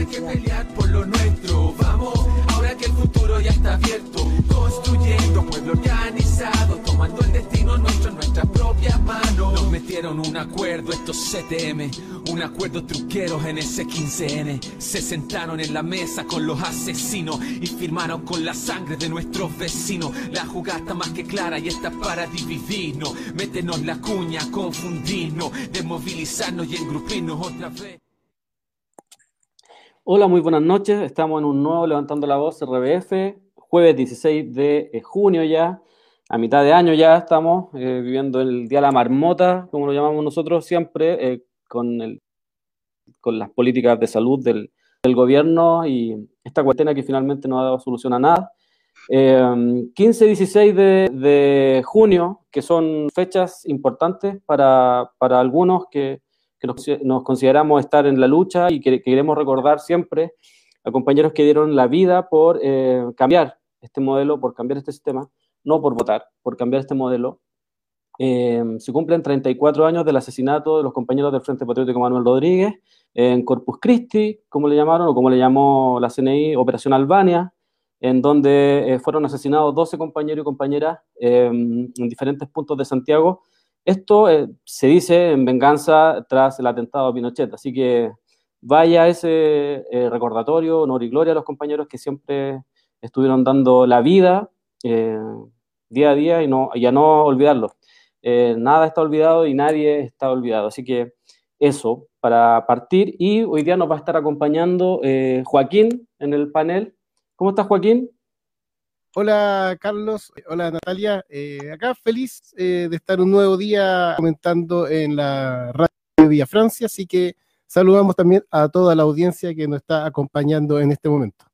hay que pelear por lo nuestro. Vamos, ahora que el futuro ya está abierto, construyendo pueblo organizado, tomando el destino nuestro en nuestras propias manos. Nos metieron un acuerdo estos CTM, un acuerdo truqueros en ese 15N. Se sentaron en la mesa con los asesinos y firmaron con la sangre de nuestros vecinos. La jugada está más que clara y está para dividirnos. Métenos la cuña, confundirnos, desmovilizarnos y engrupirnos otra vez. Hola, muy buenas noches. Estamos en un nuevo Levantando la Voz RBF, jueves 16 de eh, junio ya, a mitad de año ya estamos eh, viviendo el Día la Marmota, como lo llamamos nosotros siempre, eh, con, el, con las políticas de salud del, del, gobierno y esta cuarentena que finalmente no ha dado solución a nada. 15 y 16 de, de, junio, que son fechas importantes para, para algunos que que nos, consideramos estar en la lucha y que, queremos recordar siempre a compañeros que dieron la vida por eh, cambiar este modelo, por cambiar este sistema, no por votar, por cambiar este modelo. Eh, se cumplen 34 años del asesinato de los compañeros del Frente Patriótico Manuel Rodríguez en Corpus Christi, como le llamaron, o como le llamó la CNI, Operación Albania, en donde eh, fueron asesinados 12 compañeros y compañeras en diferentes puntos de Santiago esto eh, se dice en venganza tras el atentado a Pinochet, así que vaya ese eh, recordatorio, honor y gloria a los compañeros que siempre estuvieron dando la vida eh, día a día y, no, ya no olvidarlo. nada está olvidado y nadie está olvidado, así que eso para partir y hoy día nos va a estar acompañando Joaquín en el panel. ¿Cómo estás Joaquín? Hola Carlos, hola Natalia, eh, acá feliz eh, de estar un nuevo día comentando en la radio de Villa Francia, así que saludamos también a toda la audiencia que nos está acompañando en este momento.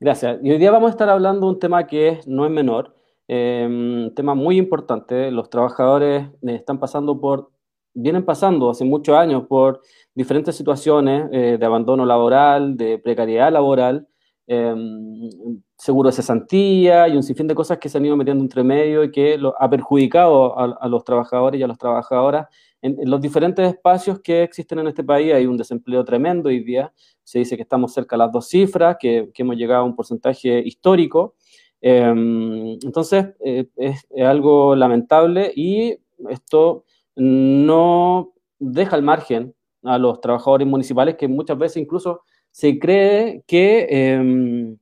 Gracias. Y hoy día vamos a estar hablando de un tema que no es menor, eh, un tema muy importante. Los trabajadores están pasando por, vienen pasando hace muchos años por diferentes situaciones de abandono laboral, de precariedad laboral, Em, seguro de cesantía y un sinfín de cosas que se han ido metiendo entre medio y que lo, ha perjudicado a, los trabajadores y a las trabajadoras en, los diferentes espacios que existen en este país. Hay un desempleo tremendo hoy día, se dice que estamos cerca de las dos cifras, que, hemos llegado a un porcentaje histórico. Em, entonces, eh, es, es algo lamentable y esto no deja al margen a los trabajadores municipales que muchas veces incluso se cree que em,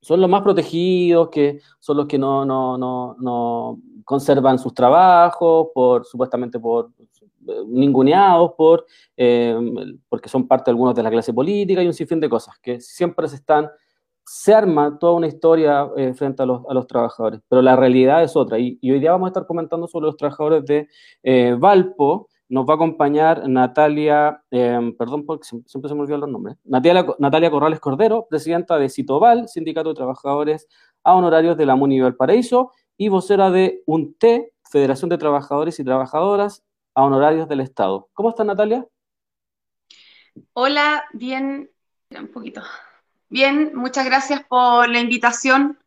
son los más protegidos, que son los que no, no, no, no conservan sus trabajos, por, supuestamente por ninguneados, por, em, porque son parte algunos de la clase política y un sinfín de cosas, que siempre se están, se arma toda una historia eh, frente a los, a los, trabajadores, pero la realidad es otra. Y, hoy día vamos a estar comentando sobre los trabajadores de eh, Valpo, nos va a acompañar Natalia, em, perdón porque siempre se me olvidan los nombres, Natalia, Natalia Corrales Cordero, presidenta de Citoval, Sindicato de Trabajadores a Honorarios de la MUNI Valparaíso, y vocera de UNTE, Federación de Trabajadores y Trabajadoras a Honorarios del Estado. ¿Cómo está Natalia? Hola, bien, un poquito. Bien, muchas gracias por la invitación.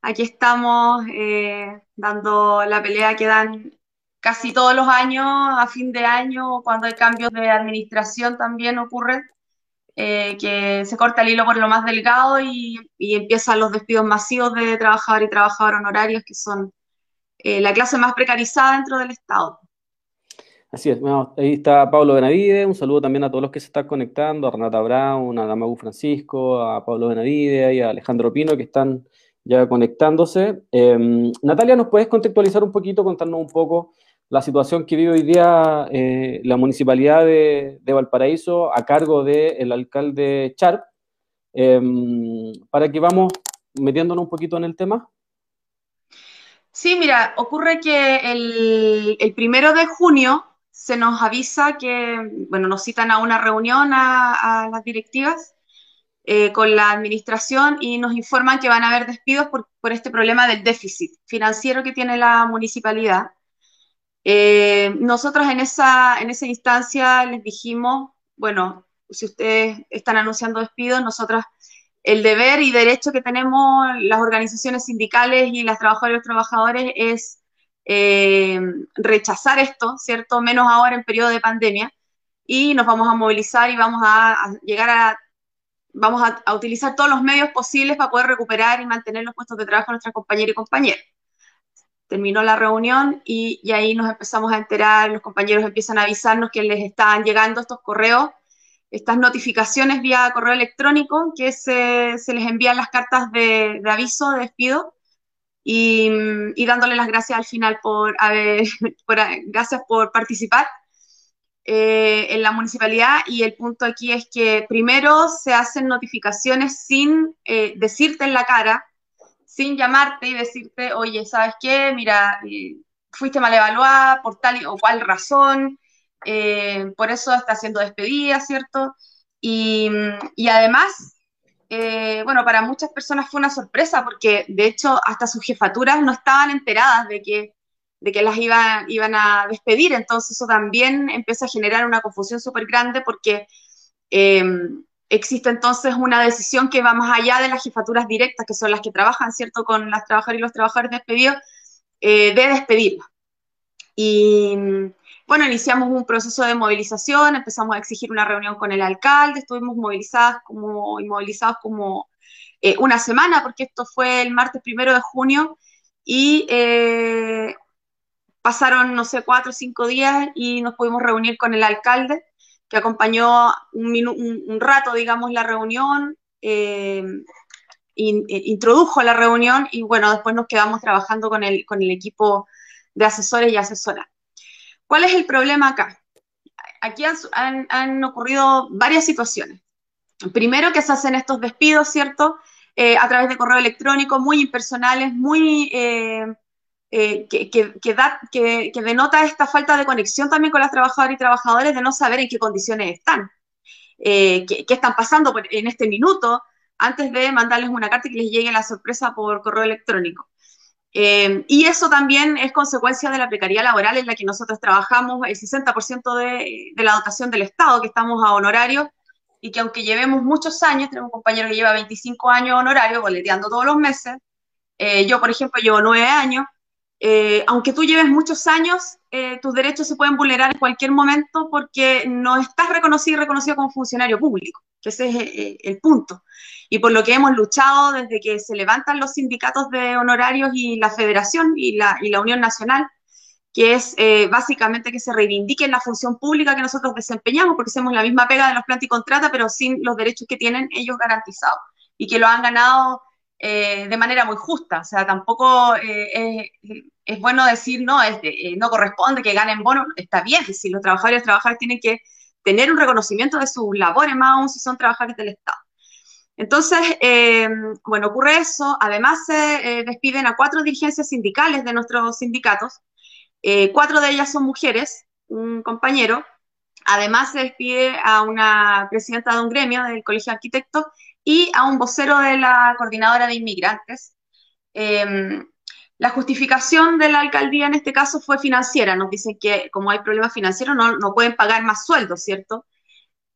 Aquí estamos eh, dando la pelea que dan casi todos los años, a fin de año, cuando hay cambios de administración también ocurre, eh, que se corta el hilo por lo más delgado y, empiezan los despidos masivos de trabajadores y trabajadoras honorarios, que son eh, la clase más precarizada dentro del Estado. Así es, ahí está Pablo Benavide, un saludo también a todos los que se están conectando, a Renata Brown, a Damagu Francisco, a Pablo Benavide y a Alejandro Pino que están ya conectándose. Em, Natalia, ¿nos puedes contextualizar un poquito, contarnos un poco la situación que vive hoy día eh, la municipalidad de, Valparaíso a cargo del alcalde Charp, em, para que vamos metiéndonos un poquito en el tema. Sí, mira, ocurre que el, primero de junio se nos avisa que, bueno, nos citan a una reunión a, las directivas eh, con la administración y nos informan que van a haber despidos por, por este problema del déficit financiero que tiene la municipalidad. Eh, nosotros en esa, en esa instancia les dijimos, bueno, si ustedes están anunciando despidos, nosotros el deber y derecho que tenemos las organizaciones sindicales y las trabajadoras y los trabajadores es eh, rechazar esto, ¿cierto? Menos ahora en periodo de pandemia. y nos vamos a movilizar y vamos a, llegar a, vamos a, utilizar todos los medios posibles para poder recuperar y mantener los puestos de trabajo de nuestras compañeras y compañeros. Terminó la reunión y, y ahí nos empezamos a enterar, los compañeros empiezan a avisarnos que les están llegando estos correos estas notificaciones vía correo electrónico que se, se les envían las cartas de, de aviso, de despido, y, y, dándole las gracias al final por haber, por, gracias por participar eh, en la municipalidad. Y el punto aquí es que primero se hacen notificaciones sin eh, decirte en la cara, sin llamarte y decirte, oye, ¿sabes qué? Mira, eh, fuiste mal evaluada por tal o cual razón, eh, por eso está siendo despedida, ¿cierto? Y, además, eh, bueno, para muchas personas fue una sorpresa porque de hecho hasta sus jefaturas no estaban enteradas de que, de que las iban, iban a despedir, entonces eso también empieza a generar una confusión súper grande porque existe entonces una decisión que va más allá de las jefaturas directas, que son las que trabajan, ¿cierto?, con las trabajadoras y los trabajadores despedidos, eh, de despedirlas. Y, bueno, iniciamos un proceso de movilización, empezamos a exigir una reunión con el alcalde, estuvimos movilizadas como, movilizados como eh, una semana, porque esto fue el martes primero de junio, y eh, pasaron, no sé, cuatro o cinco días y nos pudimos reunir con el alcalde, que acompañó un, rato, digamos, la reunión, eh, introdujo la reunión y bueno, después nos quedamos trabajando con el, con el equipo de asesores y asesoras. ¿Cuál es el problema acá? Aquí han, ocurrido varias situaciones. Primero que se hacen estos despidos, ¿cierto? Eh, a través de correo electrónico, muy impersonales, muy... Eh, eh, que, que, denota esta falta de conexión también con las trabajadoras y trabajadores de no saber en qué condiciones están, qué, están pasando en este minuto, antes de mandarles una carta y que les llegue la sorpresa por correo electrónico. Eh, y eso también es consecuencia de la precariedad laboral en la que nosotros trabajamos, el 60% de, de, la dotación del Estado, que estamos a honorario, y que aunque llevemos muchos años, tenemos un compañero que lleva 25 años honorario, boleteando todos los meses, eh, yo, por ejemplo, llevo 9 años, eh, aunque tú lleves muchos años, tus derechos se pueden vulnerar en cualquier momento porque no estás reconocido y reconocido como funcionario público, que ese es el punto. Y por lo que hemos luchado desde que se levantan los sindicatos de honorarios y la federación y la, Unión Nacional, que es eh, básicamente que se reivindique la función pública que nosotros desempeñamos, porque hacemos la misma pega de los plantas y contrata, pero sin los derechos que tienen ellos garantizados y que lo han ganado eh, de manera muy justa. O sea, tampoco eh, es, bueno decir, no, es no corresponde que ganen bonos, está bien, si los trabajadores y trabajadores tienen que tener un reconocimiento de sus labores, más aún si son trabajadores del Estado. Entonces, eh, bueno, ocurre eso. Además, se eh, despiden a cuatro dirigencias sindicales de nuestros sindicatos. Eh, cuatro de ellas son mujeres, un compañero. Además, se despide a una presidenta de un gremio del Colegio de Arquitectos y a un vocero de la Coordinadora de Inmigrantes. Em, la justificación de la alcaldía en este caso fue financiera. Nos dicen que como hay problemas financieros no, no pueden pagar más sueldos, ¿cierto?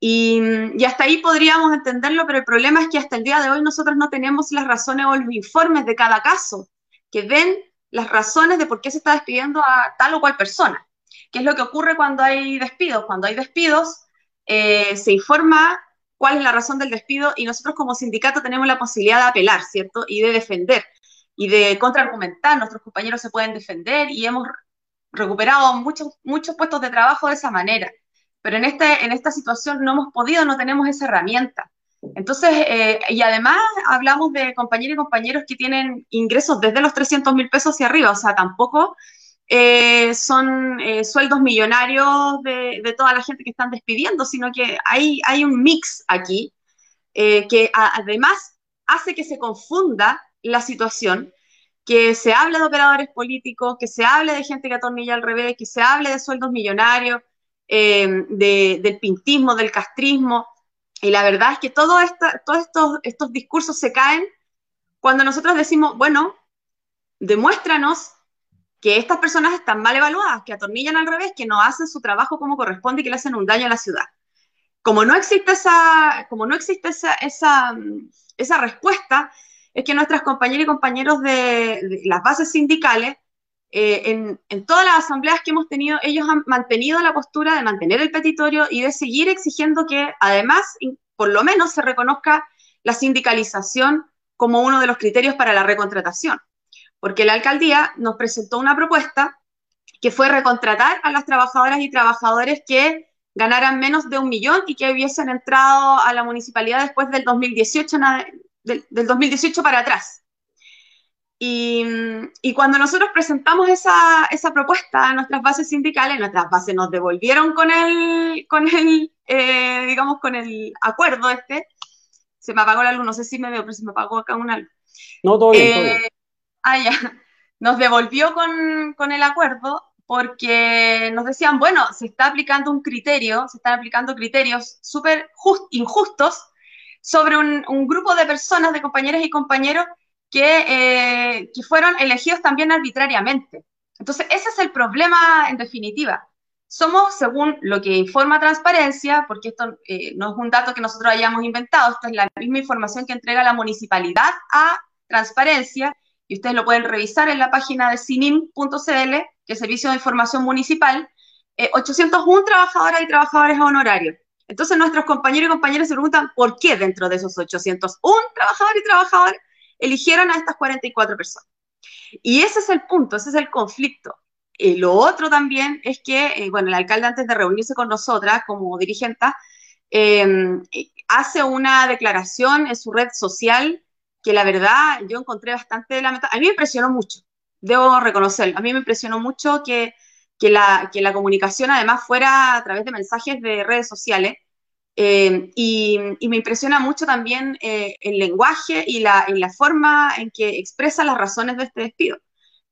Y, hasta ahí podríamos entenderlo, pero el problema es que hasta el día de hoy nosotros no tenemos las razones o los informes de cada caso que den las razones de por qué se está despidiendo a tal o cual persona. ¿Qué es lo que ocurre cuando hay despidos? Cuando hay despidos, eh, se informa cuál es la razón del despido y nosotros como sindicato tenemos la posibilidad de apelar, ¿cierto? Y de defender y de contraargumentar. Nuestros compañeros se pueden defender y hemos recuperado muchos, muchos puestos de trabajo de esa manera pero en, este, en esta situación no hemos podido, no tenemos esa herramienta. Entonces, eh, y además hablamos de compañeros y compañeros que tienen ingresos desde los 300 mil pesos hacia arriba, o sea, tampoco eh, son eh, sueldos millonarios de, toda la gente que están despidiendo, sino que hay, hay un mix aquí que además hace que se confunda la situación, que se hable de operadores políticos, que se hable de gente que atornilla al revés, que se hable de sueldos millonarios, eh, del pintismo, del castrismo. Y la verdad es que todo todos estos, estos discursos se caen cuando nosotros decimos, bueno, demuéstranos que estas personas están mal evaluadas, que atornillan al revés, que no hacen su trabajo como corresponde y que le hacen un daño a la ciudad. Como no existe esa, como no existe esa, esa, esa respuesta, es que nuestras compañeras y compañeros de las bases sindicales en, en, todas las asambleas que hemos tenido, ellos han mantenido la postura de mantener el petitorio y de seguir exigiendo que además, por lo menos, se reconozca la sindicalización como uno de los criterios para la recontratación. Porque la alcaldía nos presentó una propuesta que fue recontratar a las trabajadoras y trabajadores que ganaran menos de un millón y que hubiesen entrado a la municipalidad después del 2018, del, 2018 para atrás. Y, cuando nosotros presentamos esa, esa, propuesta a nuestras bases sindicales, nuestras bases nos devolvieron con el, con el eh, digamos, con el acuerdo este. Se me apagó la luz, no sé si me veo, pero se me apagó acá una luz. No, todo bien, todo bien. Ah, ya. Nos devolvió con, con el acuerdo porque nos decían, bueno, se está aplicando un criterio, se están aplicando criterios súper injustos sobre un, grupo de personas, de compañeras y compañeros que, eh, que fueron elegidos también arbitrariamente. Entonces, ese es el problema en definitiva. Somos, según lo que informa Transparencia, porque esto eh, no es un dato que nosotros hayamos inventado, esto es la misma información que entrega la municipalidad a Transparencia, y ustedes lo pueden revisar en la página de sinim.cl, que es Servicio de Información Municipal, 801 eh, trabajadoras y trabajadores honorarios. Entonces nuestros compañeros y compañeras se preguntan por qué dentro de esos 801 trabajadores y trabajadoras eligieron a estas 44 personas. Y ese es el punto, ese es el conflicto. Y lo otro también es que, eh, bueno, el alcalde antes de reunirse con nosotras como dirigente, em, hace una declaración en su red social que la verdad yo encontré bastante lamentable. A mí me impresionó mucho, debo reconocerlo. A mí me impresionó mucho que, que, la, que la comunicación además fuera a través de mensajes de redes sociales. Eh, y, y, me impresiona mucho también eh, el lenguaje y la, y la forma en que expresa las razones de este despido,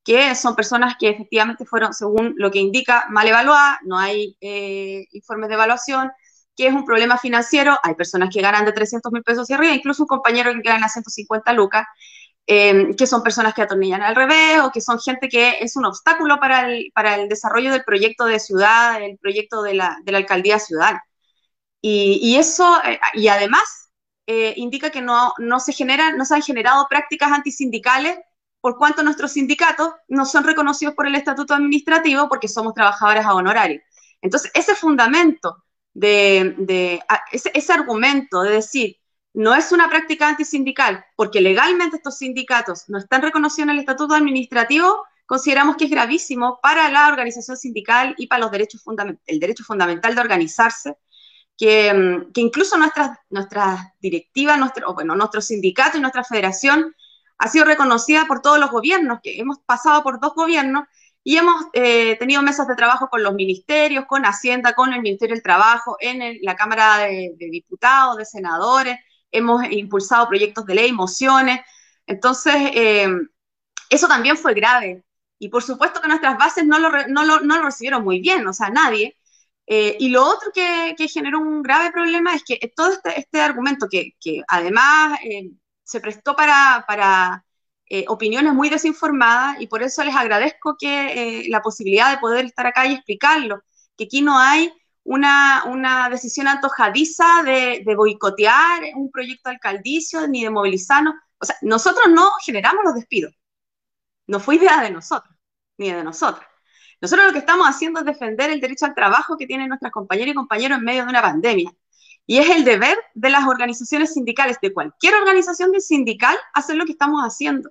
que son personas que efectivamente fueron, según lo que indica, mal evaluadas, no hay eh, informes de evaluación, que es un problema financiero, hay personas que ganan de 300 mil pesos hacia arriba, incluso un compañero que gana 150 lucas, eh, que son personas que atornillan al revés o que son gente que es un obstáculo para el, para el desarrollo del proyecto de ciudad, el proyecto de la, de la alcaldía ciudad. Y, y eso, eh, y además, eh, indica que no, no, se generan, no se han generado prácticas antisindicales por cuanto nuestros sindicatos no son reconocidos por el estatuto administrativo porque somos trabajadores a honorario. Entonces, ese fundamento de, ese, argumento de decir, no es una práctica antisindical, porque legalmente estos sindicatos no están reconocidos en el estatuto administrativo, consideramos que es gravísimo para la organización sindical y para los derechos el derecho fundamental de organizarse, que, mm, incluso nuestras, nuestras directivas, nuestro, bueno, nuestro sindicato y nuestra federación ha sido reconocida por todos los gobiernos, que hemos pasado por dos gobiernos y hemos eh, tenido mesas de trabajo con los ministerios, con Hacienda, con el Ministerio del Trabajo, en la Cámara de, Diputados, de Senadores, hemos impulsado proyectos de ley, mociones. Entonces, eh, eso también fue grave. Y por supuesto que nuestras bases no lo, recibieron muy bien, o sea, nadie. Eh, y lo otro que, generó un grave problema es que todo este, este argumento que, además se prestó para eh, opiniones muy desinformadas y por eso les agradezco que eh, la posibilidad de poder estar acá y explicarlo, que aquí no hay una, una decisión antojadiza de, de, boicotear un proyecto alcaldicio ni de movilizarnos. O sea, nosotros no generamos los despidos, no fue idea de nosotros, ni de nosotros. Nosotros lo que estamos haciendo es defender el derecho al trabajo que tienen nuestras compañeras y compañeros en medio de una pandemia. Y es el deber de las organizaciones sindicales, de cualquier organización sindical, hacer lo que estamos haciendo.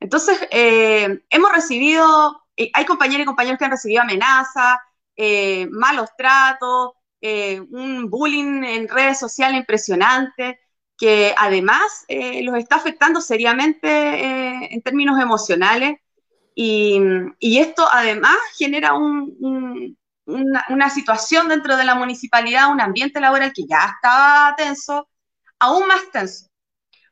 Entonces, eh, hemos recibido, eh, hay compañeros y compañeros que han recibido amenazas, eh, malos tratos, un bullying en redes sociales impresionante, que además los está afectando seriamente en términos emocionales. Y, esto además genera una, una situación dentro de la municipalidad, un ambiente laboral que ya estaba tenso, aún más tenso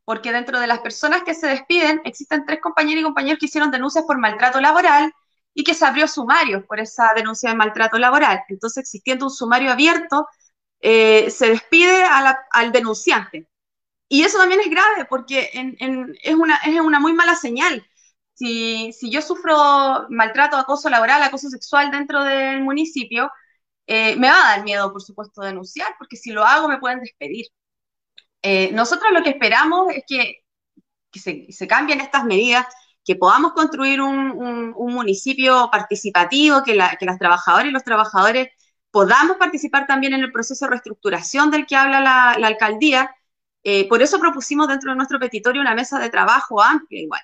porque dentro de las personas que se despiden existen tres compañeros y compañeros que hicieron denuncias por maltrato laboral y que se abrió sumario por esa denuncia de maltrato laboral. Entonces, existiendo un sumario abierto, eh, se despide al denunciante. Y eso también es grave porque es, una, es una muy mala señal. Si, yo sufro maltrato, acoso laboral, acoso sexual dentro del municipio, eh, me va a dar miedo, por supuesto, denunciar, porque si lo hago me pueden despedir. Eh, nosotros lo que esperamos es que, se, cambien estas medidas, que podamos construir un, municipio participativo, que, las trabajadoras y los trabajadores podamos participar también en el proceso de reestructuración del que habla la, alcaldía. Eh, por eso propusimos dentro de nuestro petitorio una mesa de trabajo amplia igual.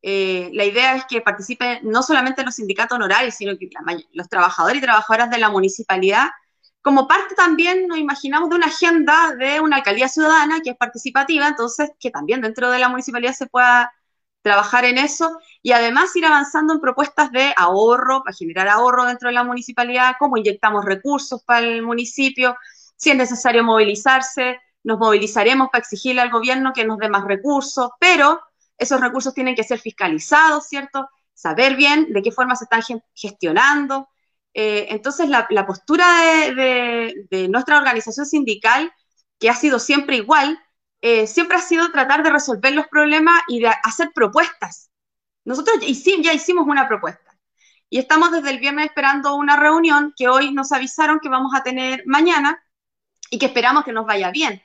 Eh, la idea es que participen no solamente los sindicatos honorarios, sino que los trabajadores y trabajadoras de la municipalidad, como parte también, nos imaginamos, de una agenda de una alcaldía ciudadana que es participativa, entonces que también dentro de la municipalidad se pueda trabajar en eso y además ir avanzando en propuestas de ahorro, para generar ahorro dentro de la municipalidad, cómo inyectamos recursos para el municipio, si es necesario movilizarse, nos movilizaremos para exigirle al gobierno que nos dé más recursos, pero esos recursos tienen que ser fiscalizados, ¿cierto? Saber bien de qué forma se están gestionando. Eh, entonces, la, postura de nuestra organización sindical, que ha sido siempre igual, eh, siempre ha sido tratar de resolver los problemas y de hacer propuestas. Nosotros ya hicimos una propuesta y estamos desde el viernes esperando una reunión que hoy nos avisaron que vamos a tener mañana y que esperamos que nos vaya bien.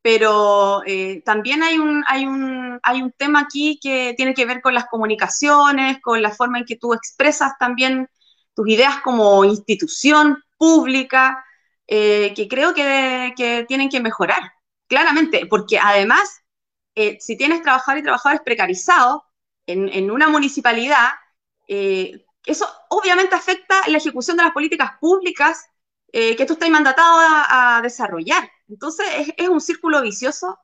Pero eh, también hay un, hay, un, hay un tema aquí que tiene que ver con las comunicaciones, con la forma en que tú expresas también tus ideas como institución pública, eh, que creo que, tienen que mejorar claramente, porque además, eh, si tienes trabajadores y trabajadores precarizados en, una municipalidad, eh, eso obviamente afecta la ejecución de las políticas públicas que tú estás mandatado a, desarrollar. Entonces, es, un círculo vicioso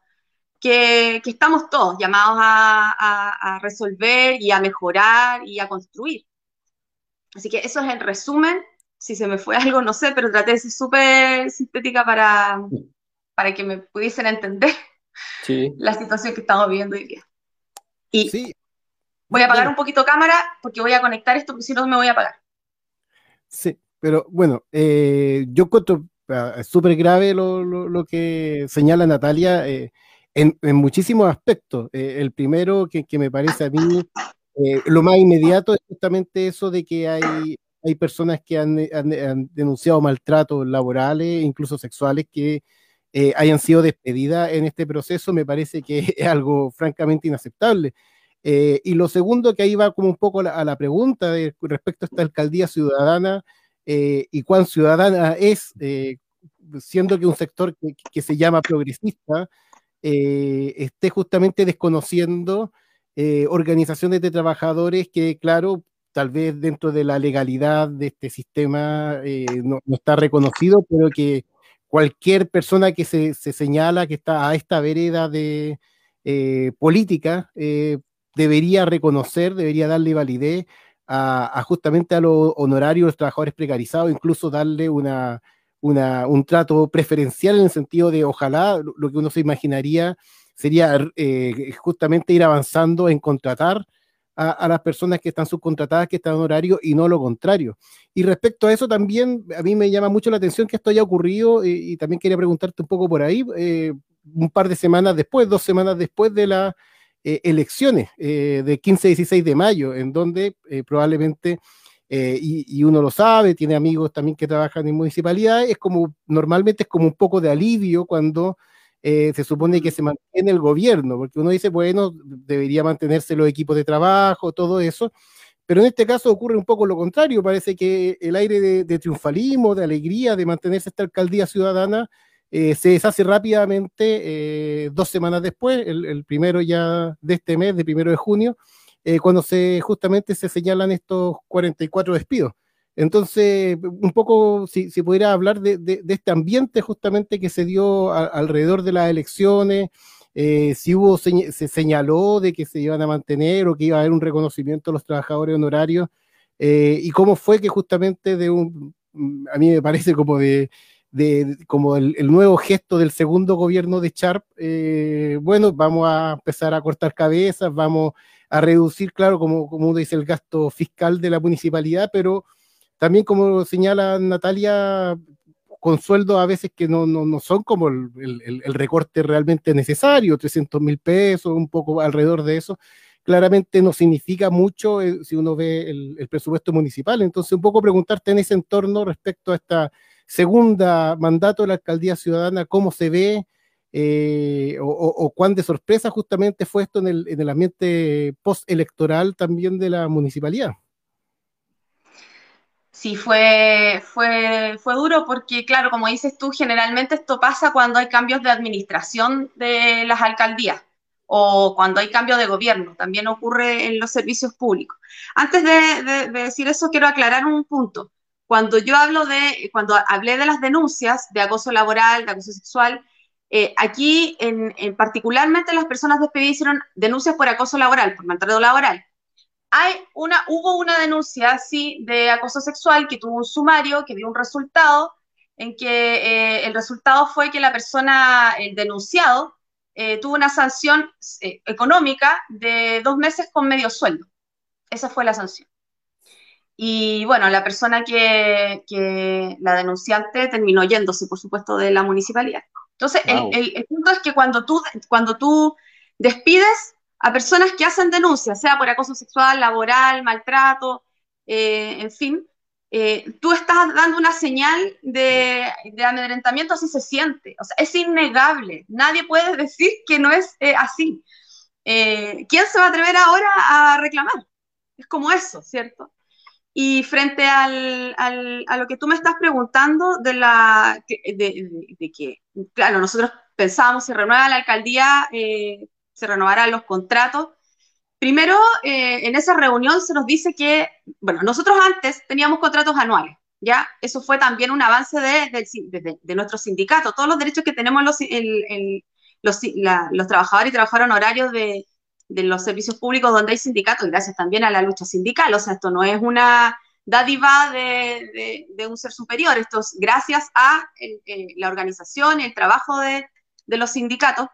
que, estamos todos llamados a, a, resolver y a mejorar y a construir. Así que eso es el resumen. Si se me fue algo, no sé, pero traté de ser súper sintética para, para que me pudiesen entender la situación que estamos viviendo hoy día. Y voy a apagar un poquito cámara porque voy a conectar esto, porque si no me voy a apagar. Sí, pero bueno, eh, yo encuentro ah, súper grave lo, que señala Natalia eh, en, muchísimos aspectos. Eh, el primero que, me parece a mí lo más inmediato es justamente eso de que hay, hay personas que han, denunciado maltratos laborales, incluso sexuales, que eh, hayan sido despedidas en este proceso, me parece que es algo francamente inaceptable. Eh, y lo segundo, que ahí va como un poco a la pregunta respecto a esta alcaldía ciudadana eh, y cuán ciudadana es, siendo que un sector que, se llama progresista esté justamente desconociendo organizaciones de trabajadores que, claro, tal vez dentro de la legalidad de este sistema no, no, está reconocido, pero que cualquier persona que se, señala que está a esta vereda de eh, política eh, debería reconocer, debería darle validez a, justamente a los honorarios de los trabajadores precarizados, incluso darle una, un trato preferencial en el sentido de ojalá lo que uno se imaginaría sería eh, justamente ir avanzando en contratar a, las personas que están subcontratadas, que están en horario y no lo contrario. Y respecto a eso también, a mí me llama mucho la atención que esto haya ocurrido y, también quería preguntarte un poco por ahí, eh, un par de semanas después, dos semanas después de las eh, elecciones eh, de 15-16 de mayo, en donde probablemente, y, y, uno lo sabe, tiene amigos también que trabajan en municipalidades, es como, normalmente es como un poco de alivio cuando eh, se supone que se mantiene el gobierno, porque uno dice, bueno, debería mantenerse los equipos de trabajo, todo eso, pero en este caso ocurre un poco lo contrario, parece que el aire de, triunfalismo, de alegría, de mantenerse esta alcaldía ciudadana, eh, se deshace rápidamente eh, dos semanas después, el, primero ya de este mes, de primero de junio, cuando se justamente se señalan estos 44 despidos. Entonces, un poco, si, pudiera hablar de, este ambiente justamente que se dio alrededor de las elecciones, eh, si hubo, se señaló de que se iban a mantener o que iba a haber un reconocimiento a los trabajadores honorarios, eh, y cómo fue que justamente de un, a mí me parece como de, como el, nuevo gesto del segundo gobierno de Sharp, eh, bueno, vamos a empezar a cortar cabezas, vamos a reducir, claro, como, como dice, el gasto fiscal de la municipalidad, pero también como señala Natalia, con sueldos a veces que no, no, son como el, el, recorte realmente necesario, 300 mil pesos, un poco alrededor de eso, claramente no significa mucho eh, si uno ve el, presupuesto municipal. Entonces, un poco preguntarte en ese entorno respecto a esta segunda mandato de la alcaldía ciudadana, cómo se ve, eh, o, cuán de sorpresa justamente fue esto en el, en el ambiente postelectoral también de la municipalidad. Sí, fue, fue, fue duro porque, claro, como dices tú, generalmente esto pasa cuando hay cambios de administración de las alcaldías o cuando hay cambio de gobierno, también ocurre en los servicios públicos. Antes de, decir eso, quiero aclarar un punto. Cuando yo hablo de, cuando hablé de las denuncias de acoso laboral, de acoso sexual, eh, aquí en, particularmente las personas despedidas hicieron denuncias por acoso laboral, por maltrato laboral. Hay una, hubo una denuncia, sí, de acoso sexual que tuvo un sumario, que dio un resultado, en que eh, el resultado fue que la persona, el denunciado, eh, tuvo una sanción eh, económica de dos meses con medio sueldo. Esa fue la sanción. Y bueno, la persona que, la denunciante terminó yéndose, por supuesto, de la municipalidad. Entonces, el, punto es que cuando tú, cuando tú despides a personas que hacen denuncias, sea por acoso sexual, laboral, maltrato, eh, en fin, eh, tú estás dando una señal de, amedrentamiento, así se siente. O sea, es innegable. Nadie puede decir que no es eh, así. ¿Quién se va a atrever ahora a reclamar? Es como eso, ¿cierto? Y frente al, a lo que tú me estás preguntando de, la, de, que, claro, nosotros pensábamos, se renueva la alcaldía, se renovarán los contratos, Primero, eh, en esa reunión se nos dice que, bueno, nosotros antes teníamos contratos anuales, ¿ya? Eso fue también un avance de, de, nuestro sindicato. Todos los derechos que tenemos los, los, trabajadores y trabajadoras horarios de, los servicios públicos donde hay sindicatos, gracias también a la lucha sindical. O sea, esto no es una dádiva de, un ser superior, esto es gracias a la organización el trabajo de, los sindicatos.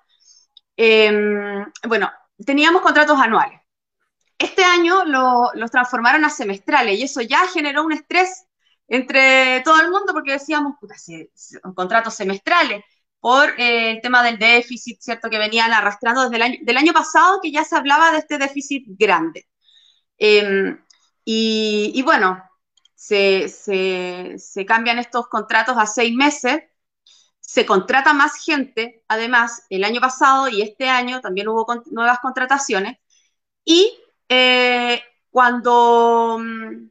Em, bueno, teníamos contratos anuales. Este año los transformaron a semestrales y eso ya generó un estrés entre todo el mundo porque decíamos, puta, contratos semestrales por eh, el tema del déficit, ¿cierto? Que venían arrastrando desde el año, del año pasado que ya se hablaba de este déficit grande. Em, y, bueno, se cambian estos contratos a seis meses se contrata más gente, además, el año pasado y este año también hubo nuevas contrataciones, y eh, cuando, mm,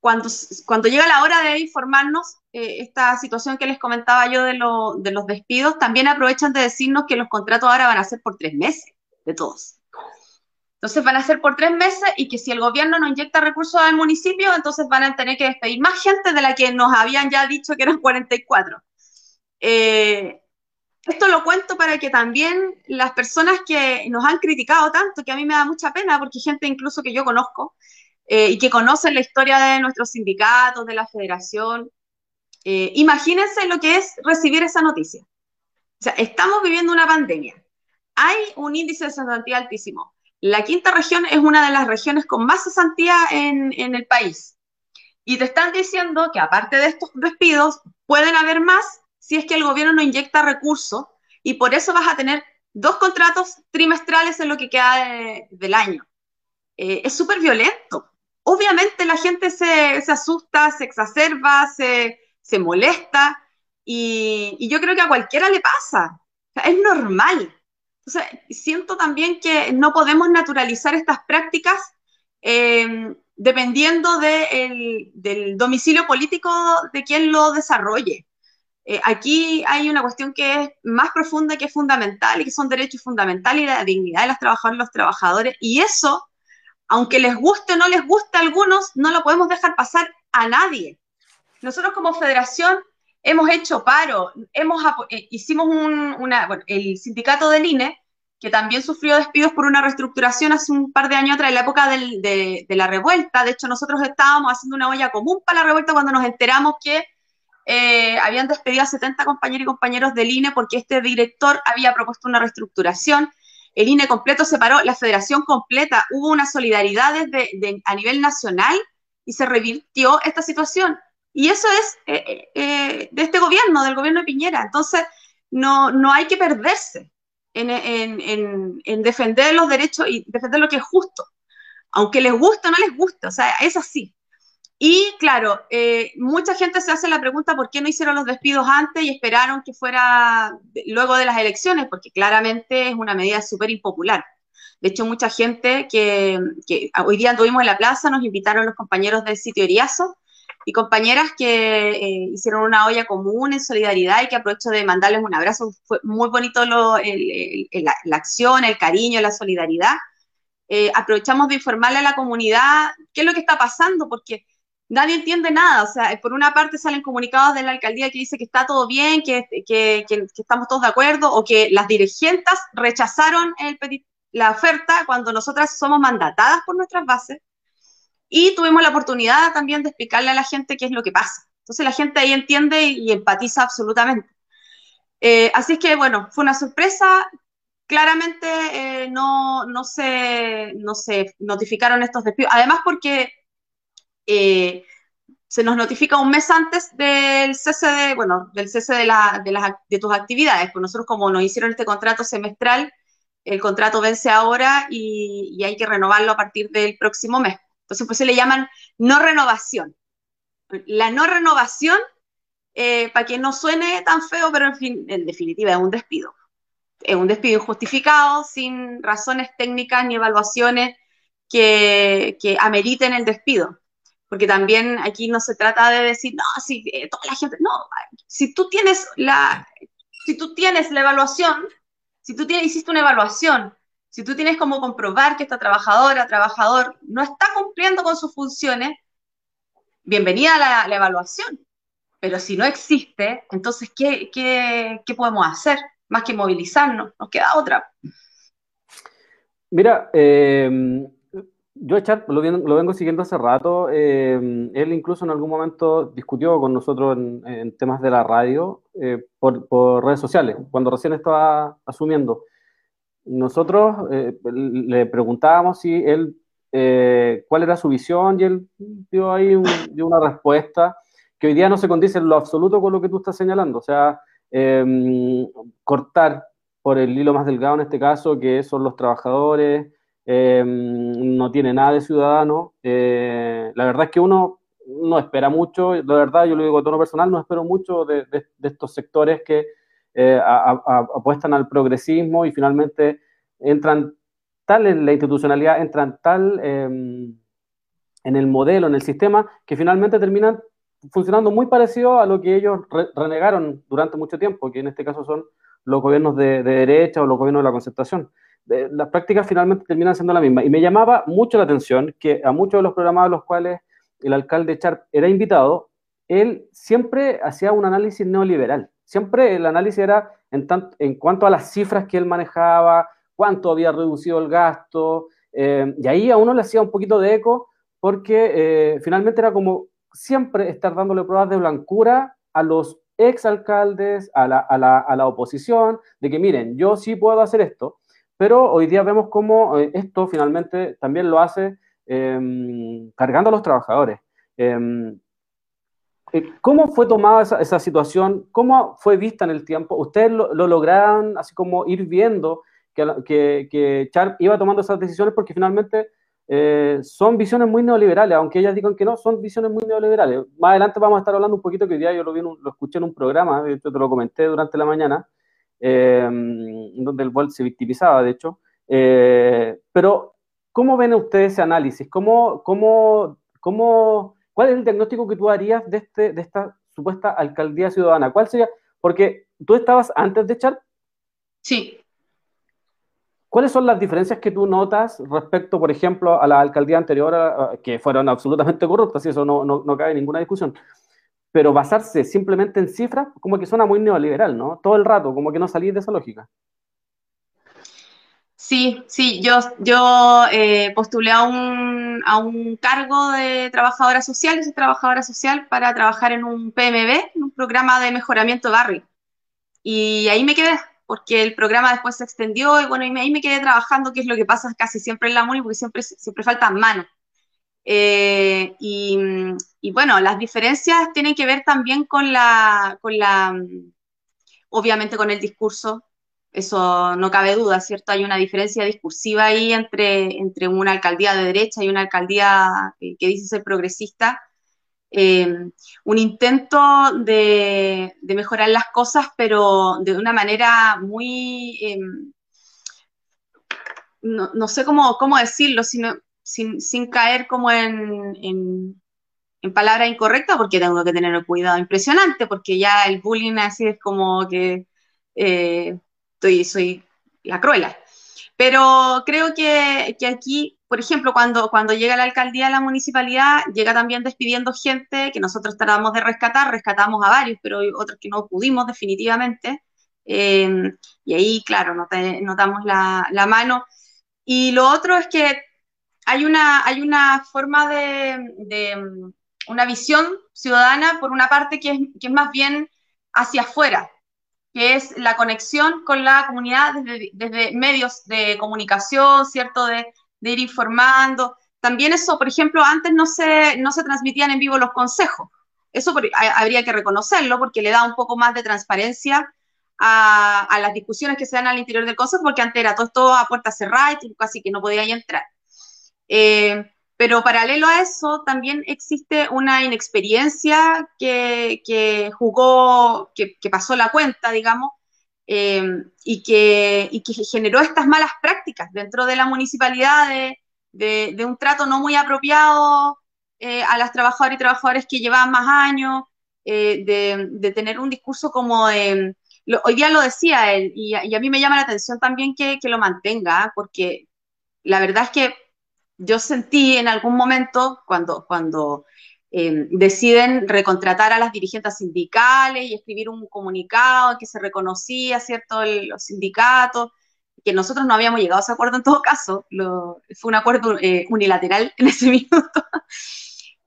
cuando, cuando llega la hora de informarnos, eh, esta situación que les comentaba yo de, de los despidos, también aprovechan de decirnos que los contratos ahora van a ser por tres meses, de todos. Entonces van a ser por tres meses y que si el gobierno no inyecta recursos al municipio, entonces van a tener que despedir más gente de la que nos habían ya dicho que eran 44. Eh, esto lo cuento para que también las personas que nos han criticado tanto, que a mí me da mucha pena, porque gente incluso que yo conozco eh, y que conocen la historia de nuestros sindicatos, de la federación, eh, imagínense lo que es recibir esa noticia. O sea, estamos viviendo una pandemia. Hay un índice de cesantía altísimo. La quinta región es una de las regiones con más cesantía en, en el país. Y te están diciendo que aparte de estos despidos, pueden haber más si es que el gobierno no inyecta recursos y por eso vas a tener dos contratos trimestrales en lo que queda del año. Eh, es súper violento. Obviamente la gente se, asusta, se exacerba, se, molesta y, yo creo que a cualquiera le pasa. es normal. siento también que no podemos naturalizar estas prácticas eh, dependiendo del domicilio político de quien lo desarrolle. Eh, aquí hay una cuestión que es más profunda, que es fundamental, y que son derechos fundamentales y la dignidad de las trabajadoras y los trabajadores. Y eso, aunque les guste o no les guste a algunos, no lo podemos dejar pasar a nadie. Nosotros como federación hemos hecho paro, hemos, eh, hicimos un, el sindicato del INE, que también sufrió despidos por una reestructuración hace un par de años atrás, en la época de, de la revuelta. De hecho, nosotros estábamos haciendo una olla común para la revuelta cuando nos enteramos que eh, habían despedido a 70 compañeros y compañeros del INE porque este director había propuesto una reestructuración. El INE completo se paró, la federación completa, hubo una solidaridad desde, a nivel nacional y se revirtió esta situación. Y eso es eh, eh, de este gobierno, del gobierno de Piñera. Entonces, no, no hay que perderse en, en, defender los derechos y defender lo que es justo. Aunque les guste o no les guste, o sea, es así. Y claro, eh, mucha gente se hace la pregunta por qué no hicieron los despidos antes y esperaron que fuera luego de las elecciones, porque claramente es una medida súper impopular. De hecho, mucha gente que, hoy día tuvimos en la plaza nos invitaron los compañeros del sitio Eriazo y compañeras que eh, hicieron una olla común en solidaridad y que aprovecho de mandarles un abrazo. Fue muy bonito la, acción, el cariño, la solidaridad. Eh, aprovechamos de informarle a la comunidad qué es lo que está pasando, porque nadie entiende nada. O sea, por una parte salen comunicados de la alcaldía que dice que está todo bien, que, que, estamos todos de acuerdo, o que las dirigentes rechazaron el, la oferta cuando nosotras somos mandatadas por nuestras bases. Y tuvimos la oportunidad también de explicarle a la gente qué es lo que pasa. Entonces la gente ahí entiende y empatiza absolutamente. Eh, así es que, bueno, fue una sorpresa. Claramente eh, no, no, se, no se notificaron estos despidos. Además porque eh, se nos notifica un mes antes del cese de, bueno, del cese de, la, de, las, de tus actividades, pues nosotros como nos hicieron este contrato semestral, el contrato vence ahora y, hay que renovarlo a partir del próximo mes. Entonces, pues se le llaman no renovación. La no renovación, eh, para que no suene tan feo, pero en, fin, en definitiva es un despido. Es un despido injustificado, sin razones técnicas ni evaluaciones que ameriten el despido porque también aquí no se trata de decir, no, si eh, toda la gente, no, si tú tienes la, si tú tienes la evaluación, si tú tienes, hiciste una evaluación, si tú tienes como comprobar que esta trabajadora, trabajador, no está cumpliendo con sus funciones, bienvenida a la, evaluación. Pero si no existe, entonces, ¿qué, ¿qué, qué, podemos hacer? Más que movilizarnos, nos queda otra. Mira, eh, yo Char lo, vengo siguiendo hace rato. Eh, él incluso en algún momento discutió con nosotros en, temas de la radio eh, por, redes sociales, cuando recién estaba asumiendo. Nosotros eh, le preguntábamos si él, cuál era su visión y él dio ahí dio una respuesta que hoy día no se condice en lo absoluto con lo que tú estás señalando. O sea, cortar por el hilo más delgado en este caso, que son los trabajadores, Em, no tiene nada de ciudadano. Eh, la verdad es que uno no espera mucho, la verdad yo lo digo a tono personal, no espero mucho de, estos sectores que eh, apuestan al progresismo y finalmente entran tal en la institucionalidad, entran tal em, en el modelo, en el sistema, que finalmente terminan funcionando muy parecido a lo que ellos renegaron durante mucho tiempo, que en este caso son los gobiernos de, de derecha o los gobiernos de la concertación las prácticas finalmente terminan siendo la misma. Y me llamaba mucho la atención que a muchos de los programas a los cuales el alcalde Charp era invitado, él siempre hacía un análisis neoliberal. Siempre el análisis era en, en cuanto a las cifras que él manejaba, cuánto había reducido el gasto, eh, y ahí a uno le hacía un poquito de eco porque eh, finalmente era como siempre estar dándole pruebas de blancura a los exalcaldes, a la, a, la, a la oposición, de que miren, yo sí puedo hacer esto, pero hoy día vemos cómo eh, esto finalmente también lo hace em, cargando a los trabajadores. Em, eh, ¿Cómo fue tomada esa, situación? ¿Cómo fue vista en el tiempo? ¿Ustedes lo, lograron así como ir viendo que, Sharp iba tomando esas decisiones porque finalmente eh, son visiones muy neoliberales, aunque ellas digan que no, son visiones muy neoliberales. Más adelante vamos a estar hablando un poquito, que hoy día yo lo, vi lo escuché en un programa, hecho te lo comenté durante la mañana, eh, donde el Volt se victimizaba, de hecho. Eh, pero, ¿cómo ven ustedes ese análisis? ¿Cómo, cómo, cómo, ¿Cuál es el diagnóstico que tú harías de, este, de esta supuesta alcaldía ciudadana? ¿Cuál sería? Porque tú estabas antes de echar. Sí. ¿Cuáles son las diferencias que tú notas respecto, por ejemplo, a la alcaldía anterior, que fueron absolutamente corruptas, y eso no, no, no cabe ninguna discusión? Pero basarse simplemente en cifras, como que suena muy neoliberal, ¿no? Todo el rato, como que no salís de esa lógica. Sí, sí, yo, yo eh, postulé a un, a un cargo de trabajadora social, yo soy trabajadora social para trabajar en un PMB, en un programa de mejoramiento barrio. Y ahí me quedé, porque el programa después se extendió y bueno, y ahí me quedé trabajando, que es lo que pasa casi siempre en la MUNI, porque siempre, siempre faltan manos. Eh, y, bueno, las diferencias tienen que ver también con la, con la, obviamente con el discurso, eso no cabe duda, ¿cierto? Hay una diferencia discursiva ahí entre, entre una alcaldía de derecha y una alcaldía que, dice ser progresista. un intento de, mejorar las cosas, pero de una manera muy, no, sé cómo, cómo decirlo, sino, sin, caer como en, en, en palabras incorrectas, porque tengo que tener un cuidado impresionante, porque ya el bullying así es como que eh, soy la cruela. Pero creo que, que, aquí, por ejemplo, cuando, cuando llega la alcaldía a la municipalidad, llega también despidiendo gente que nosotros tratamos de rescatar, rescatamos a varios, pero otros que no pudimos definitivamente. Eh, y ahí, claro, notamos la, la, mano. Y lo otro es que hay una, hay una forma de, de una visión ciudadana, por una parte, que es, que es más bien hacia afuera, que es la conexión con la comunidad desde, desde medios de comunicación, ¿cierto? De, de, ir informando. También eso, por ejemplo, antes no se, no se transmitían en vivo los consejos. Eso habría que reconocerlo porque le da un poco más de transparencia a, a, las discusiones que se dan al interior del consejo, porque antes era todo esto a puerta cerrada y casi que no podía entrar. Eh, pero paralelo a eso, también existe una inexperiencia que, jugó, que, pasó la cuenta, digamos, eh, y, que, que, generó estas malas prácticas dentro de la municipalidad de, un trato no muy apropiado eh, a las trabajadoras y trabajadores que llevaban más años, eh, de, tener un discurso como hoy día lo decía él, y a, mí me llama la atención también que, que lo mantenga, porque la verdad es que yo sentí en algún momento cuando, cuando em, deciden recontratar a las dirigentes sindicales y escribir un comunicado en que se reconocía, ¿cierto?, los sindicatos, que nosotros no habíamos llegado a ese acuerdo en todo caso, fue un acuerdo eh, unilateral en ese minuto.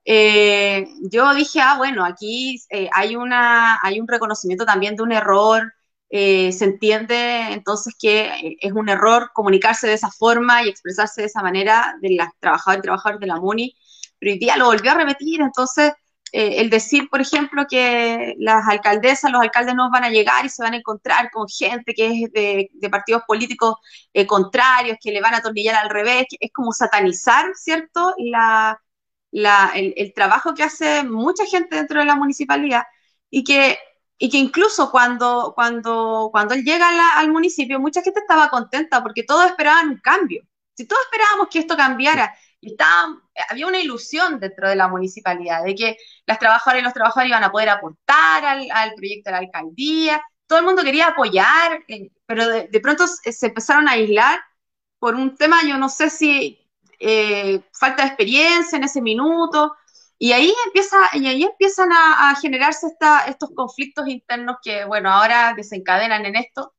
Eh, yo dije, ah, bueno, aquí eh, hay, una, hay un reconocimiento también de un error, eh, se entiende entonces que eh, es un error comunicarse de esa forma y expresarse de esa manera de las trabajadoras y trabajadores de la MUNI, pero hoy día lo volvió a repetir, entonces eh, el decir, por ejemplo, que las alcaldesas, los alcaldes no van a llegar y se van a encontrar con gente que es de, partidos políticos contrarios, que le van a atornillar al revés, es como satanizar, ¿cierto?, la, el, el trabajo que hace mucha gente dentro de la municipalidad y que y que incluso cuando, cuando, cuando él llega al municipio, mucha gente estaba contenta porque todos esperaban un cambio. Si todos esperábamos que esto cambiara, estaba, había una ilusión dentro de la municipalidad de que las trabajadoras y los trabajadores iban a poder aportar al, al proyecto de la alcaldía, todo el mundo quería apoyar, eh, pero de, de, pronto se empezaron a aislar por un tema, yo no sé si eh, falta de experiencia en ese minuto, y ahí, empieza, y empiezan a, generarse estos conflictos internos que, bueno, ahora desencadenan en esto.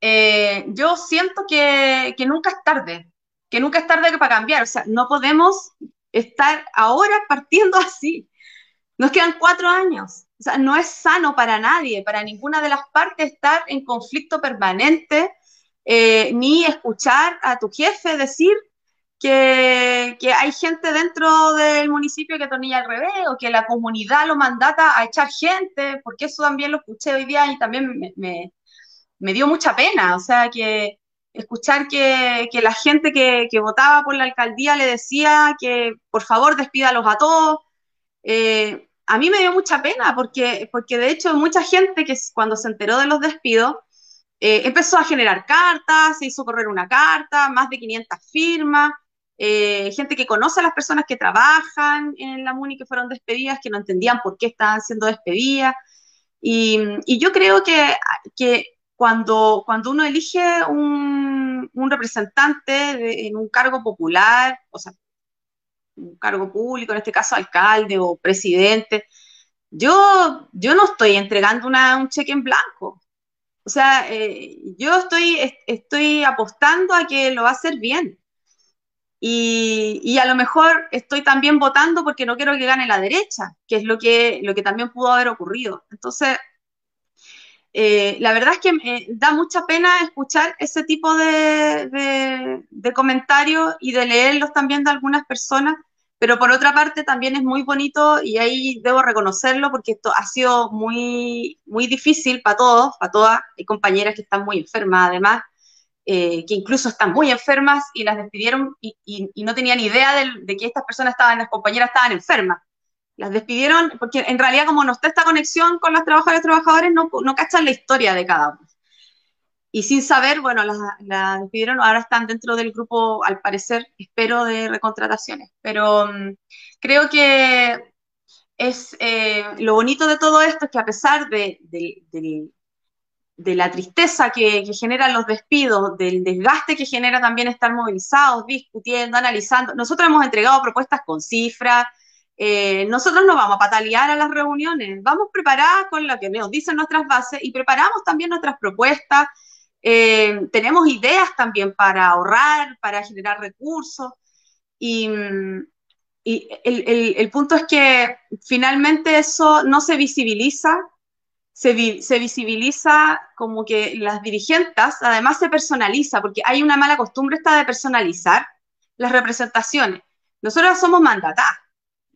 Eh, yo siento que, nunca es tarde, que nunca es tarde para cambiar. O sea, no podemos estar ahora partiendo así. Nos quedan cuatro años. O sea, no es sano para nadie, para ninguna de las partes estar en conflicto permanente, eh, ni escuchar a tu jefe decir que, hay gente dentro del municipio que tornilla al revés o que la comunidad lo mandata a echar gente, porque eso también lo escuché hoy día y también me, me, me dio mucha pena, o sea, que escuchar que, que la gente que, que, votaba por la alcaldía le decía que por favor despídalos a todos. Eh, a mí me dio mucha pena porque, porque de hecho mucha gente que cuando se enteró de los despidos eh, empezó a generar cartas, se hizo correr una carta, más de 500 firmas, eh, gente que conoce a las personas que trabajan en la MUNI que fueron despedidas, que no entendían por qué estaban siendo despedidas. Y, yo creo que, cuando, cuando uno elige un, representante en un cargo popular, o sea, un cargo público, en este caso alcalde o presidente, yo, yo no estoy entregando un cheque en blanco. O sea, eh, yo estoy, estoy apostando a que lo va a hacer bien. Y, a lo mejor estoy también votando porque no quiero que gane la derecha, que es lo que, lo que también pudo haber ocurrido. Entonces, eh, la verdad es que me da mucha pena escuchar ese tipo de, de, comentarios y de leerlos también de algunas personas, pero por otra parte también es muy bonito y ahí debo reconocerlo porque esto ha sido muy, muy difícil para todos, para todas. Hay compañeras que están muy enfermas además eh, que incluso están muy enfermas y las despidieron y, no tenían idea de, que estas personas estaban, las compañeras estaban enfermas. Las despidieron, porque en realidad como no está esta conexión con los trabajadores y trabajadores, no, no cachan la historia de cada uno. Y sin saber, bueno, las, las despidieron, ahora están dentro del grupo, al parecer, espero, de recontrataciones. Pero um, creo que es eh, lo bonito de todo esto es que a pesar de, de, de, de la tristeza que, que, generan los despidos, del desgaste que genera también estar movilizados, discutiendo, analizando. Nosotros hemos entregado propuestas con cifras, eh, nosotros no vamos a patalear a las reuniones, vamos preparadas con lo que nos dicen nuestras bases y preparamos también nuestras propuestas. Eh, tenemos ideas también para ahorrar, para generar recursos. Y, el punto es que finalmente eso no se visibiliza se, vi, se, visibiliza como que las dirigentes, además se personaliza, porque hay una mala costumbre esta de personalizar las representaciones. Nosotros somos mandatadas.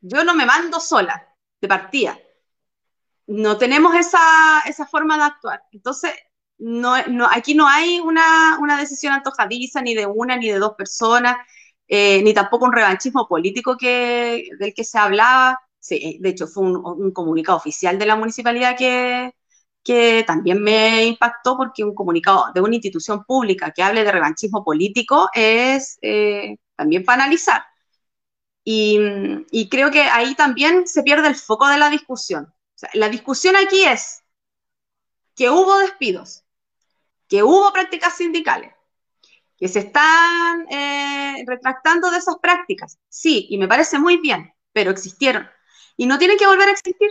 Yo no me mando sola, de partida. No tenemos esa, esa forma de actuar. Entonces, no, no, aquí no hay una, una, decisión antojadiza ni de una ni de dos personas, eh, ni tampoco un revanchismo político del que se hablaba. Sí, de hecho, fue un, un, comunicado oficial de la municipalidad que, que también me impactó porque un comunicado de una institución pública que hable de revanchismo político es eh, también para analizar. Y, creo que ahí también se pierde el foco de la discusión. La discusión aquí es que hubo despidos, que hubo prácticas sindicales, que se están eh, retractando de esas prácticas. Sí, y me parece muy bien, pero existieron y no tienen que volver a existir.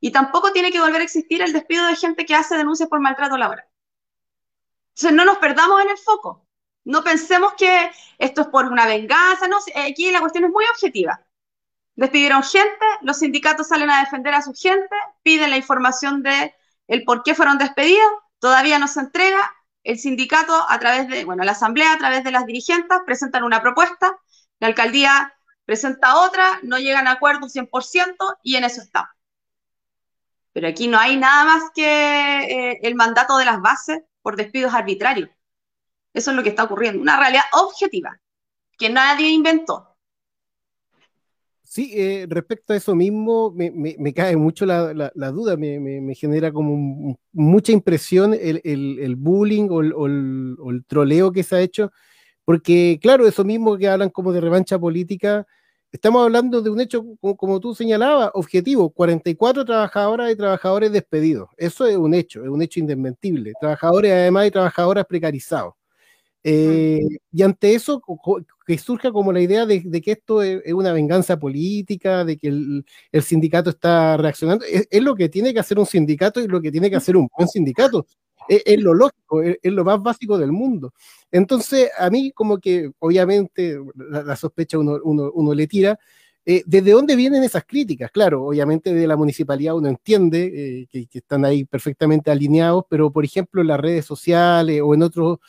Y tampoco tiene que volver a existir el despido de gente que hace denuncias por maltrato laboral. Entonces, no nos perdamos en el foco. No pensemos que esto es por una venganza. No, aquí la cuestión es muy objetiva. Despidieron gente, los sindicatos salen a defender a su gente, piden la información de el por qué fueron despedidos, todavía no se entrega. El sindicato, a través de, bueno, la asamblea, a través de las dirigentes, presentan una propuesta, la alcaldía presenta otra, no llegan a acuerdo 100% y en eso está. Pero aquí no hay nada más que eh, el mandato de las bases por despidos arbitrarios. Eso es lo que está ocurriendo, una realidad objetiva que nadie inventó. Sí, eh, respecto a eso mismo, me, cae mucho la, la, la duda, me, me, genera como mucha impresión el, el, el bullying o el, o, o el, troleo que se ha hecho, porque claro, eso mismo que hablan como de revancha política, Estamos hablando de un hecho, como, como, tú señalabas, objetivo, 44 trabajadoras y trabajadores despedidos. Eso es un hecho, es un hecho indesmentible. Trabajadores además y trabajadoras precarizados. Eh, y ante eso, que surja como la idea de, de que esto es, una venganza política, de que el, el sindicato está reaccionando, es, es, lo que tiene que hacer un sindicato y lo que tiene que hacer un buen sindicato es, es lo lógico, es, es, lo más básico del mundo. Entonces, a mí como que obviamente la, la sospecha uno, uno, uno, le tira. Eh, ¿Desde dónde vienen esas críticas? Claro, obviamente de la municipalidad uno entiende eh, que, que, están ahí perfectamente alineados, pero por ejemplo en las redes sociales o en otros,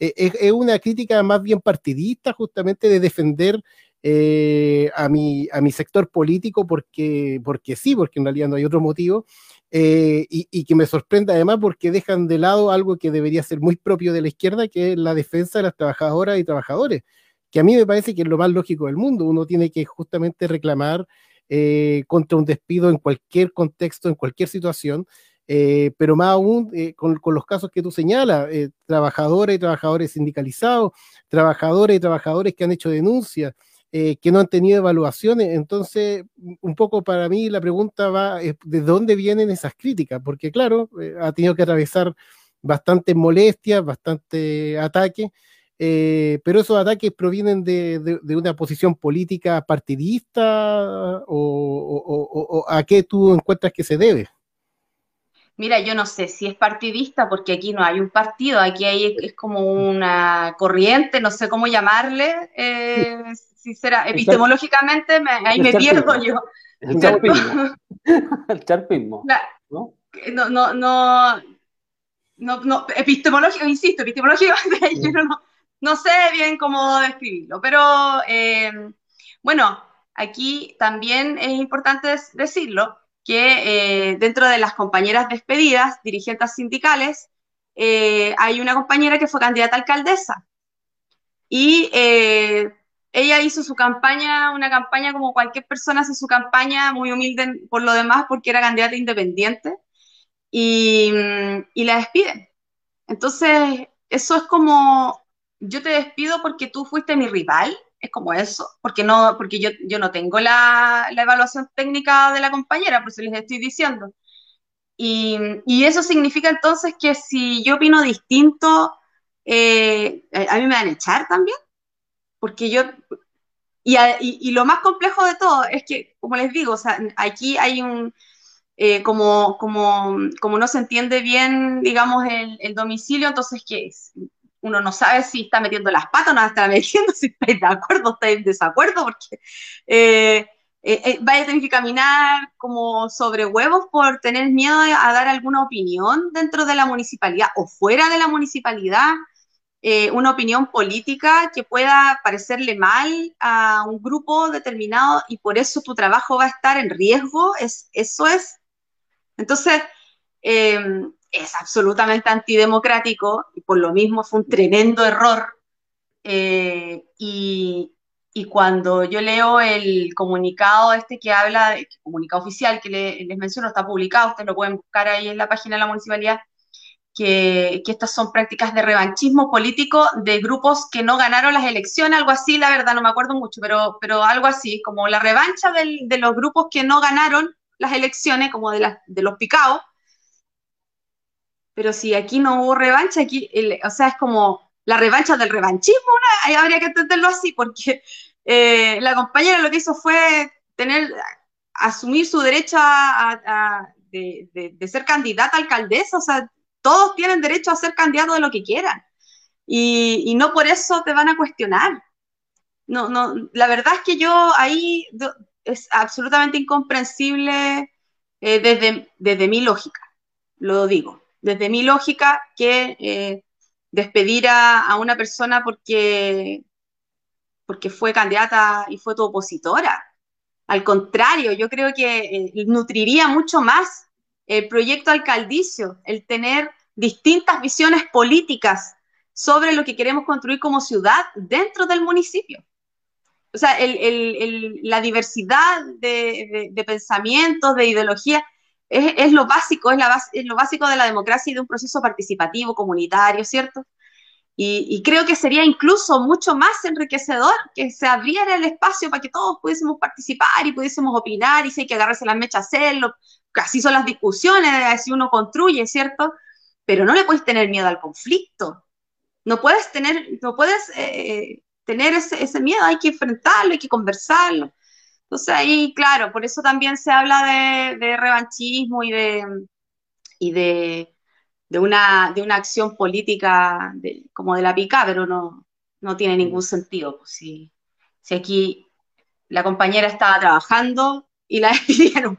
eh, es, es, una crítica más bien partidista justamente de defender eh, a, mi, a mi sector político porque, porque sí, porque en realidad no hay otro motivo, eh, y, que me sorprenda además porque dejan de lado algo que debería ser muy propio de la izquierda, que es la defensa de las trabajadoras y trabajadores, que a mí me parece que es lo más lógico del mundo. Uno tiene que justamente reclamar eh, contra un despido en cualquier contexto, en cualquier situación, eh, pero más aún con, con, los casos que tú señalas, trabajadores y trabajadores sindicalizados, trabajadores y trabajadores que han hecho denuncias, eh, que no han tenido evaluaciones. Entonces, un poco para mí la pregunta va, eh, ¿de dónde vienen esas críticas? Porque claro, eh, ha tenido que atravesar bastantes molestias, bastante ataques, eh, pero esos ataques provienen de, de, de, una posición política partidista o, o, o, a qué tú encuentras que se debe? Mira, yo no sé si es partidista, porque aquí no hay un partido, aquí hay, es como una corriente, no sé cómo llamarle, eh, si será epistemológicamente, me, ahí me pierdo yo. El charpismo. el charpismo. ¿no? No, no, no, no, no, epistemológico, insisto, epistemológicamente yo no, no sé bien cómo describirlo, pero eh, bueno, aquí también es importante decirlo que eh, dentro de las compañeras despedidas, dirigentes sindicales, eh, hay una compañera que fue candidata a alcaldesa y ella hizo su campaña, una campaña como cualquier persona hace su campaña, muy humilde por lo demás, porque era candidata independiente, y, la despiden. Entonces, eso es como, yo te despido porque tú fuiste mi rival, es como eso, porque no, porque yo, yo no tengo la, la evaluación técnica de la compañera, por eso les estoy diciendo. Y, y, eso significa entonces que si yo opino distinto, eh, a mí me van a echar también, porque yo, y, y, lo más complejo de todo es que, como les digo, o sea, aquí hay un, eh, como, como, como, no se entiende bien, digamos, el, el domicilio, entonces que uno no sabe si está metiendo las patas o no está metiendo, si estáis de acuerdo o estáis en desacuerdo, porque eh, eh, eh, vaya a tener que caminar como sobre huevos por tener miedo a dar alguna opinión dentro de la municipalidad o fuera de la municipalidad. Eh, una opinión política que pueda parecerle mal a un grupo determinado y por eso tu trabajo va a estar en riesgo, es, eso es. Entonces, em, es absolutamente antidemocrático y por lo mismo fue un tremendo error. Eh, y, y, cuando yo leo el comunicado este que habla, el comunicado oficial que les menciono, está publicado, ustedes lo pueden buscar ahí en la página de la municipalidad, que, estas son prácticas de revanchismo político de grupos que no ganaron las elecciones, algo así, la verdad no me acuerdo mucho, pero, pero algo así, como la revancha de los grupos que no ganaron las elecciones, como de, de los picados. Pero si aquí no hubo revancha, aquí, o sea, es como la revancha del revanchismo, ¿no? habría que entenderlo así, porque eh, la compañera lo que hizo fue tener, asumir su derecho a, de, de, ser candidata a alcaldesa, o sea, todos tienen derecho a ser candidatos de lo que quieran. Y, no por eso te van a cuestionar. No, no, la verdad es que yo ahí es absolutamente incomprensible eh, desde, desde mi lógica, lo digo, desde mi lógica que eh, despedir a, una persona porque, porque fue candidata y fue tu opositora. Al contrario, yo creo que eh, nutriría mucho más el proyecto alcaldicio, el tener distintas visiones políticas sobre lo que queremos construir como ciudad dentro del municipio. O sea, la diversidad de, pensamientos, de ideología, es, lo básico, es, la es lo básico de la democracia y de un proceso participativo, comunitario, ¿cierto? Y, creo que sería incluso mucho más enriquecedor que se abriera el espacio para que todos pudiésemos participar y pudiésemos opinar y si hay que agarrarse las mechas, hacerlo. Así son las discusiones, así uno construye, ¿cierto? Pero no le puedes tener miedo al conflicto. No puedes tener, no puedes eh, tener ese, miedo, hay que enfrentarlo, hay que conversarlo. Entonces ahí, claro, por eso también se habla de, revanchismo y de, y de de una, de una acción política como de la pica, pero no, no tiene ningún sentido. Pues, si, si aquí la compañera estaba trabajando y la despidieron.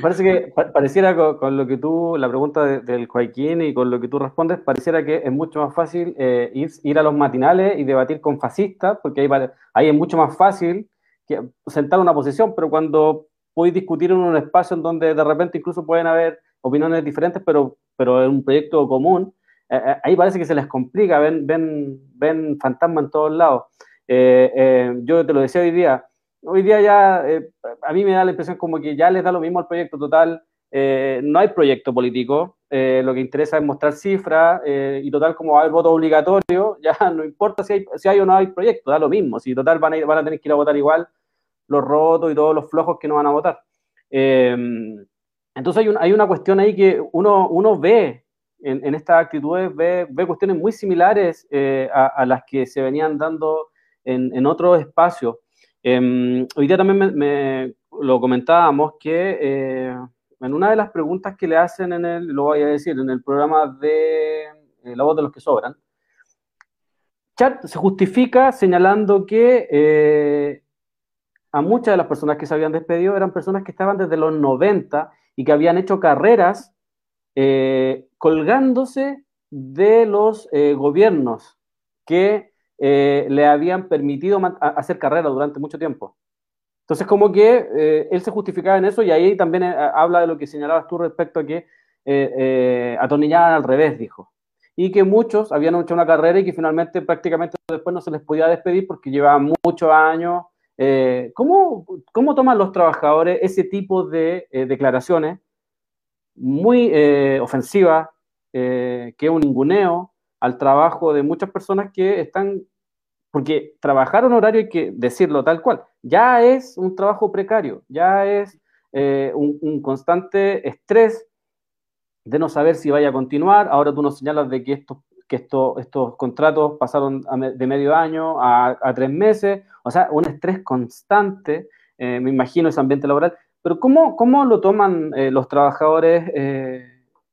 Parece que pareciera con, lo que tú, la pregunta del Joaquín y con lo que tú respondes, pareciera que es mucho más fácil eh, ir, ir, a los matinales y debatir con fascistas, porque ahí, ahí es mucho más fácil que sentar una posición, pero cuando podéis discutir en un espacio en donde de repente incluso pueden haber opiniones diferentes, pero, pero en un proyecto común, eh, eh, ahí parece que se les complica, ven, ven, ven fantasma en todos lados. Eh, yo te lo decía hoy día, hoy día ya a mí me da la impresión como que ya les da lo mismo al proyecto total, no hay proyecto político, lo que interesa es mostrar cifras y total como va a voto obligatorio, ya no importa si hay, si hay o no hay proyecto, da lo mismo, si total van a, a tener que ir a votar igual los rotos y todos los flojos que no van a votar. Entonces hay, una cuestión ahí que uno, ve en, estas actitudes, ve, cuestiones muy similares eh, a, las que se venían dando en, en otros espacios. Em, hoy día también me, lo comentábamos que eh, en una de las preguntas que le hacen en el, lo voy a decir, en el programa de eh, La voz de los que sobran, Chat se justifica señalando que a muchas de las personas que se habían despedido eran personas que estaban desde los 90 y que habían hecho carreras eh, colgándose de los eh, gobiernos que eh, le habían permitido hacer carrera durante mucho tiempo. Entonces, como que él se justificaba en eso y ahí también habla de lo que señalabas tú respecto a que atornillaban al revés, dijo. y que muchos habían hecho una carrera y que finalmente prácticamente después no se les podía despedir porque llevaban muchos años. Eh, ¿cómo, ¿cómo, toman los trabajadores ese tipo de eh, declaraciones muy eh, ofensivas, que es un ninguneo al trabajo de muchas personas que están, porque trabajar un horario hay que decirlo tal cual, ya es un trabajo precario, ya es un, un constante estrés de no saber si vaya a continuar. Ahora tú nos señalas de que estos, que esto, estos contratos pasaron de medio año a, tres meses, o sea, un estrés constante, eh, me imagino ese ambiente laboral. Pero ¿cómo, cómo lo toman eh, los trabajadores eh,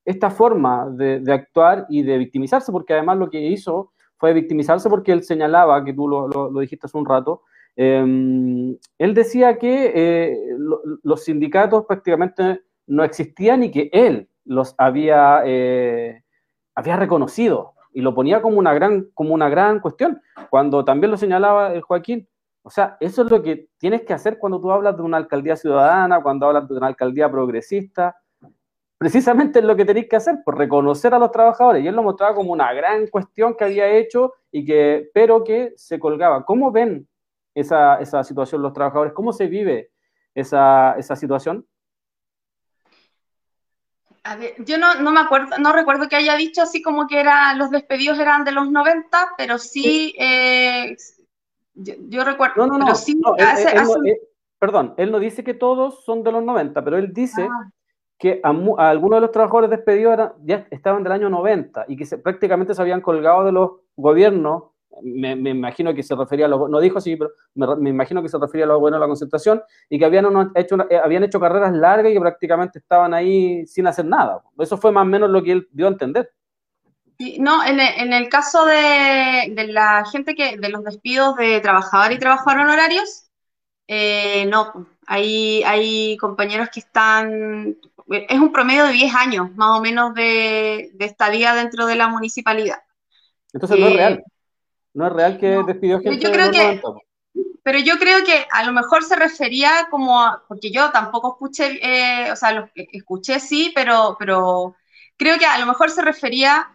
esta forma de, actuar y de victimizarse? Porque además lo que hizo fue victimizarse porque él señalaba, que tú lo, lo, dijiste hace un rato, él decía que los sindicatos prácticamente no existían y que él los había, eh, había reconocido y lo ponía como una, gran, como una gran cuestión, cuando también lo señalaba el Joaquín. O sea, eso es lo que tienes que hacer cuando tú hablas de una alcaldía ciudadana, cuando hablas de una alcaldía progresista. Precisamente es lo que tenéis que hacer, por reconocer a los trabajadores. Y él lo mostraba como una gran cuestión que había hecho, y que, pero que se colgaba. ¿Cómo ven esa, esa situación los trabajadores? ¿Cómo se vive esa, esa situación? yo no, no, me acuerdo, no recuerdo que haya dicho así como que era, los despedidos eran de los 90, pero sí, eh, yo, recuerdo. No, no, no. perdón, él no dice que todos son de los 90, pero él dice ah. Que a, algunos de los trabajadores despedidos ya estaban del año 90 y que prácticamente se habían colgado de los gobiernos me, imagino que se refería a los, no dijo así, pero me, imagino que se refería a los buenos de la concentración y que habían, hecho, eh, habían hecho carreras largas y que prácticamente estaban ahí sin hacer nada. Eso fue más o menos lo que él dio a entender. No, en el, caso de, la gente que, de los despidos de trabajadores y trabajadores honorarios, eh, no, hay, hay compañeros que están, es un promedio de 10 años más o menos de, estadía dentro de la municipalidad. Entonces no es real. No es real que despidió gente. Yo creo que, pero yo creo que a lo mejor se refería como, porque yo tampoco escuché, eh, o sea, lo, escuché sí, pero, pero creo que a lo mejor se refería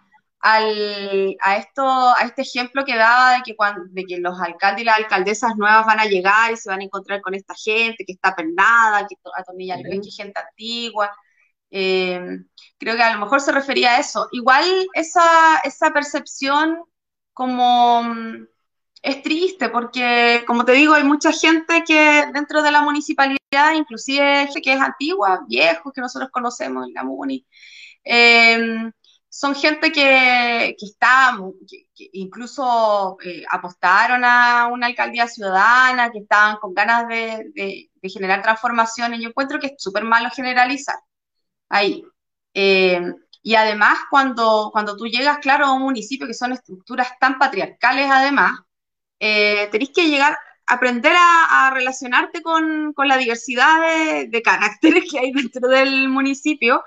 al, a, esto, a este ejemplo que daba de que, cuando, de que los alcaldes y las alcaldesas nuevas van a llegar y se van a encontrar con esta gente que está pernada, que atornilla el pecho, gente antigua. Eh, creo que a lo mejor se refería a eso. Igual esa, esa percepción como mm, es triste porque, como te digo, hay mucha gente que dentro de la municipalidad, inclusive que es antigua, viejos que nosotros conocemos en la MUNI, em, son gente que, que está, que, incluso eh, apostaron a una alcaldía ciudadana, que estaban con ganas de, de, generar transformaciones. Yo encuentro que es súper malo generalizar ahí. Em, y además, cuando, cuando tú llegas, claro, a un municipio que son estructuras tan patriarcales, además, eh, tenés que llegar, aprender a, relacionarte con, con, la diversidad de, caracteres que hay dentro del municipio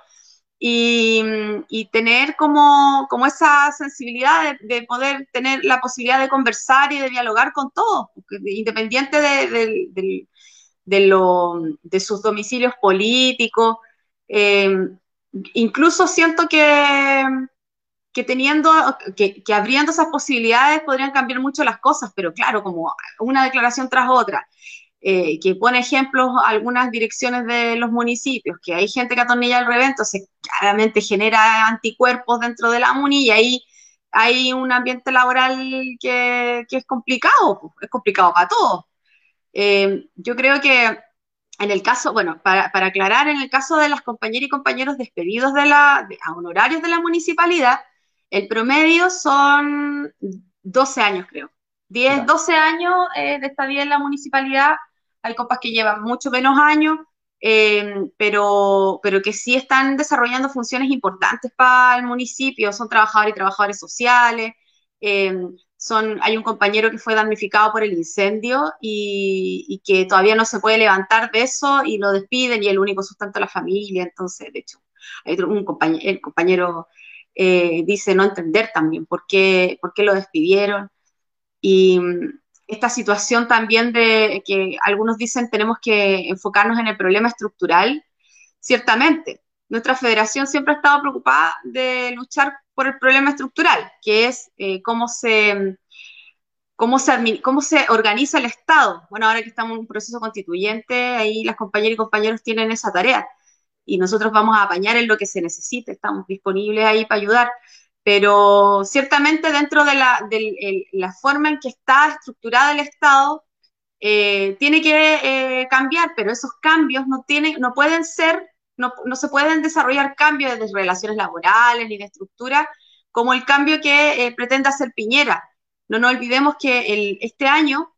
y, y tener como, como, esa sensibilidad de, poder tener la posibilidad de conversar y de dialogar con todos, independiente de, de, de, lo, sus domicilios políticos. Eh, incluso siento que, que teniendo, que, abriendo esas posibilidades podrían cambiar mucho las cosas, pero claro, como una declaración tras otra, eh, que pone ejemplos algunas direcciones de los municipios, que hay gente que atornilla el revento, se claramente genera anticuerpos dentro de la MUNI y ahí hay un ambiente laboral que, es complicado, es complicado para todos. Eh, yo creo que en el caso, bueno, para, aclarar, en el caso de las compañeras y compañeros despedidos de la, a honorarios de la municipalidad, el promedio son 12 años, creo. 10, 12 años eh, de estadía en la municipalidad. Hay copas que llevan mucho menos años, eh, pero, pero que sí están desarrollando funciones importantes para el municipio. Son trabajadores y trabajadores sociales. Eh, son, hay un compañero que fue damnificado por el incendio y, que todavía no se puede levantar de eso y lo despiden y el único sustento de la familia. Entonces, de hecho, hay un compañero, el compañero eh, dice no entender también por qué, por qué lo despidieron. Y esta situación también de que algunos dicen tenemos que enfocarnos en el problema estructural, ciertamente. Nuestra federación siempre ha estado preocupada de luchar por el problema estructural, que es eh, cómo se cómo se, cómo se organiza el Estado. Bueno, ahora que estamos en un proceso constituyente, ahí las compañeras y compañeros tienen esa tarea y nosotros vamos a apañar en lo que se necesite, estamos disponibles ahí para ayudar. Pero ciertamente dentro de la, la forma en que está estructurada el Estado, eh, tiene que eh, cambiar, pero esos cambios no, tienen, no pueden ser, no, no, se pueden desarrollar cambios de relaciones laborales ni de estructura como el cambio que eh, pretende hacer Piñera. No nos olvidemos que este año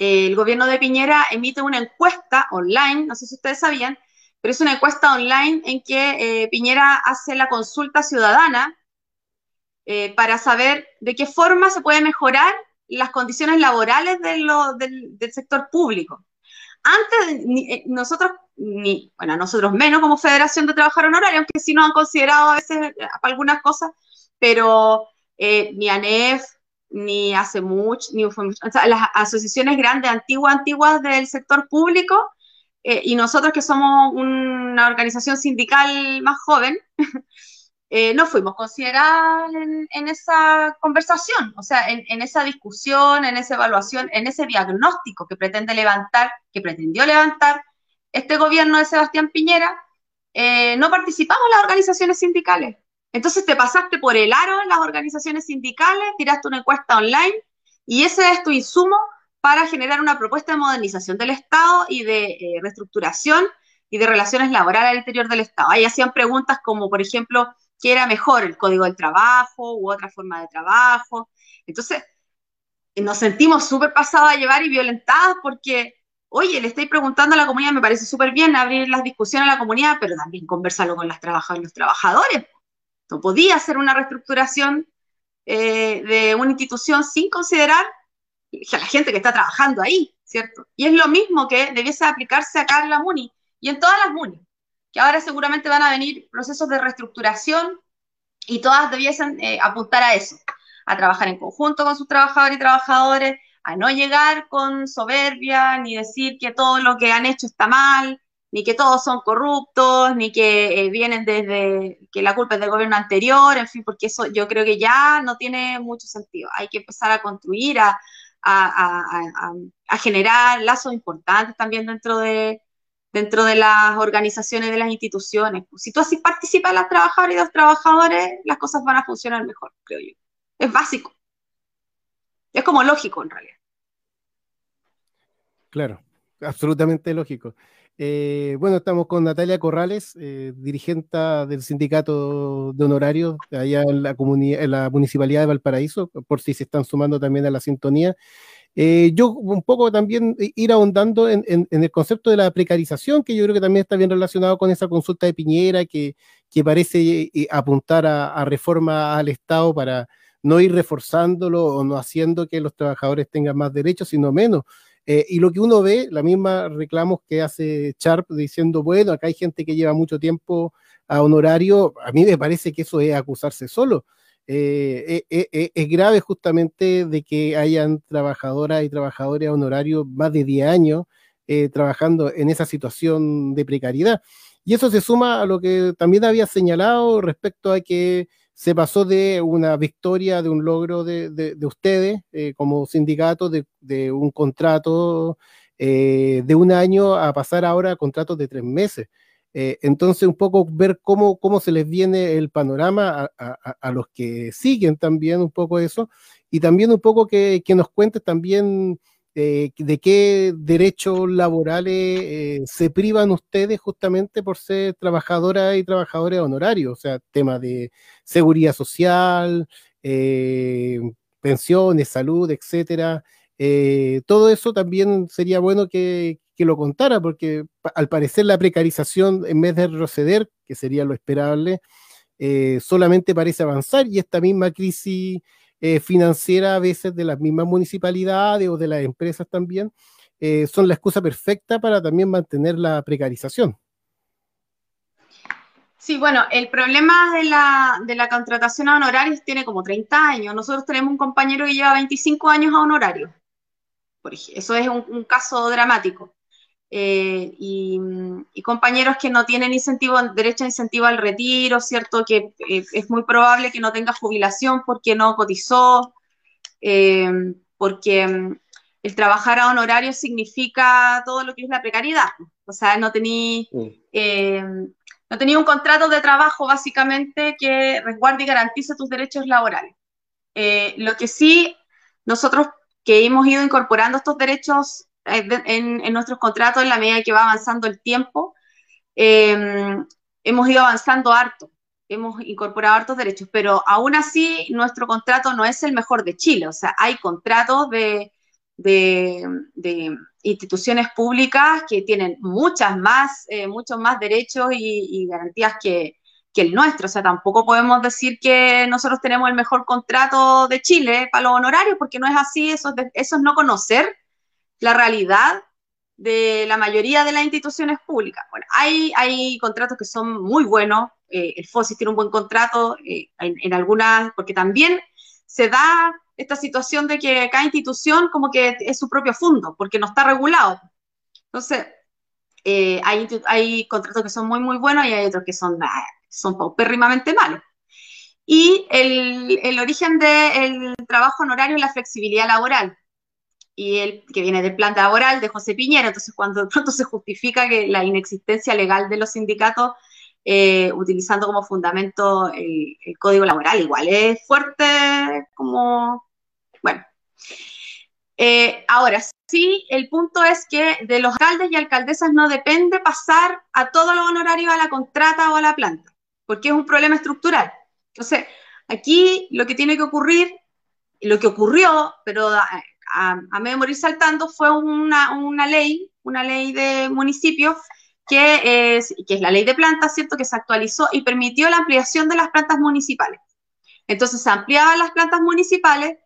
eh, el gobierno de Piñera emite una encuesta online, no sé si ustedes sabían, pero es una encuesta online en que eh, Piñera hace la consulta ciudadana eh, para saber de qué forma se puede mejorar las condiciones laborales del, sector público. Antes, nosotros, ni, bueno, nosotros menos como Federación de Trabajar Honorario, aunque sí nos han considerado a veces algunas cosas, pero ni ANEF, ni hace mucho, ni o las asociaciones grandes, antiguas, antiguas del sector público, eh, y nosotros que somos una organización sindical más joven, eh, no fuimos considerados en, esa conversación, o sea, en, esa discusión, en esa evaluación, en ese diagnóstico que pretende levantar, que pretendió levantar este gobierno de Sebastián Piñera, eh, no participamos las organizaciones sindicales. Entonces te pasaste por el aro en las organizaciones sindicales, tiraste una encuesta online y ese es tu insumo para generar una propuesta de modernización del Estado y de eh, reestructuración y de relaciones laborales al interior del Estado. Ahí hacían preguntas como, por ejemplo, ¿qué era mejor, el código del trabajo u otra forma de trabajo? Entonces, nos sentimos súper pasados a llevar y violentados porque, oye, le estoy preguntando a la comunidad, me parece súper bien abrir las discusiones a la comunidad, pero también conversarlo con las trabajadoras los trabajadores. No podía hacer una reestructuración eh, de una institución sin considerar a la gente que está trabajando ahí, ¿cierto? Y es lo mismo que debiese aplicarse acá en la MUNI y en todas las MUNI, que ahora seguramente van a venir procesos de reestructuración y todas debiesen eh, apuntar a eso, a trabajar en conjunto con sus trabajadores y trabajadores, a no llegar con soberbia ni decir que todo lo que han hecho está mal, ni que todos son corruptos, ni que eh, vienen desde que la culpa es del gobierno anterior, en fin, porque eso yo creo que ya no tiene mucho sentido. Hay que empezar a construir, a, generar lazos importantes también dentro de, dentro de las organizaciones, de las instituciones. Si tú así participas las trabajadoras y los trabajadores, las cosas van a funcionar mejor, creo yo. Es básico. Es como lógico en realidad. Claro, absolutamente lógico. Eh, bueno, estamos con Natalia Corrales, eh, dirigente del sindicato de honorarios allá en la, en la municipalidad de Valparaíso, por si se están sumando también a la sintonía. Eh, yo un poco también ir ahondando en, el concepto de la precarización, que yo creo que también está bien relacionado con esa consulta de Piñera, que, parece apuntar a, reforma al Estado para no ir reforzándolo o no haciendo que los trabajadores tengan más derechos, sino menos. Eh, y lo que uno ve, la misma reclamos que hace Sharp diciendo, bueno, acá hay gente que lleva mucho tiempo a honorario, a mí me parece que eso es acusarse solo. Eh, eh, es grave justamente de que hayan trabajadoras y trabajadores a honorario más de 10 años trabajando en esa situación de precariedad. Y eso se suma a lo que también había señalado respecto a que se pasó de una victoria, de un logro de, ustedes eh, como sindicato, de, un contrato eh, de un año a pasar ahora a contratos de tres meses. Eh, entonces, un poco ver cómo, cómo se les viene el panorama a, los que siguen también un poco eso, y también un poco que, que nos cuentes también eh, de qué derechos laborales eh, se privan ustedes justamente por ser trabajadoras y trabajadores honorarios, o sea, temas de seguridad social, eh, pensiones, salud, etcétera. todo eso también sería bueno que, que, lo contara, porque al parecer la precarización, en vez de retroceder, que sería lo esperable, solamente parece avanzar y esta misma crisis eh, financiera a veces de las mismas municipalidades o de las empresas también, eh, son la excusa perfecta para también mantener la precarización. Sí, bueno, el problema de la, de la contratación a honorarios tiene como 30 años. Nosotros tenemos un compañero que lleva 25 años a honorarios. Por eso es un, caso dramático. Eh, y, compañeros que no tienen incentivo, derecho a incentivo al retiro, ¿cierto? Que eh, es muy probable que no tenga jubilación porque no cotizó, eh, porque mm, el trabajar a honorario significa todo lo que es la precariedad. O sea, no tenía no tenía un contrato de trabajo básicamente que resguarde y garantice tus derechos laborales. lo que sí, nosotros que hemos ido incorporando estos derechos eh, en, nuestros contratos en la medida que va avanzando el tiempo. Em, hemos ido avanzando harto, hemos incorporado hartos derechos, pero aún así nuestro contrato no es el mejor de Chile. O sea, hay contratos de, de, instituciones públicas que tienen muchas más, eh, muchos más derechos y, garantías que, que, el nuestro. O sea, tampoco podemos decir que nosotros tenemos el mejor contrato de Chile para los honorarios, porque no es así, eso, eso es no conocer la realidad de la mayoría de las instituciones públicas. Bueno, hay, hay contratos que son muy buenos, eh, el FOSIS tiene un buen contrato eh, en, algunas, porque también se da esta situación de que cada institución como que es su propio fondo, porque no está regulado. Entonces, eh, hay, hay, contratos que son muy, muy buenos y hay otros que son, ah, son paupérrimamente malos. Y el, el origen del trabajo honorario es la flexibilidad laboral y él, que viene del plan laboral de José Piñera, entonces cuando de pronto se justifica que la inexistencia legal de los sindicatos eh, utilizando como fundamento el, código laboral, igual es fuerte como, bueno. Eh, ahora, sí, el punto es que de los alcaldes y alcaldesas no depende pasar a todos los honorarios a la contrata o a la planta, porque es un problema estructural. Entonces, aquí lo que tiene que ocurrir, lo que ocurrió, pero a, a saltando, fue una, una ley, una ley de municipios que es, que es la ley de plantas, ¿cierto? Que se actualizó y permitió la ampliación de las plantas municipales. Entonces se ampliaban las plantas municipales,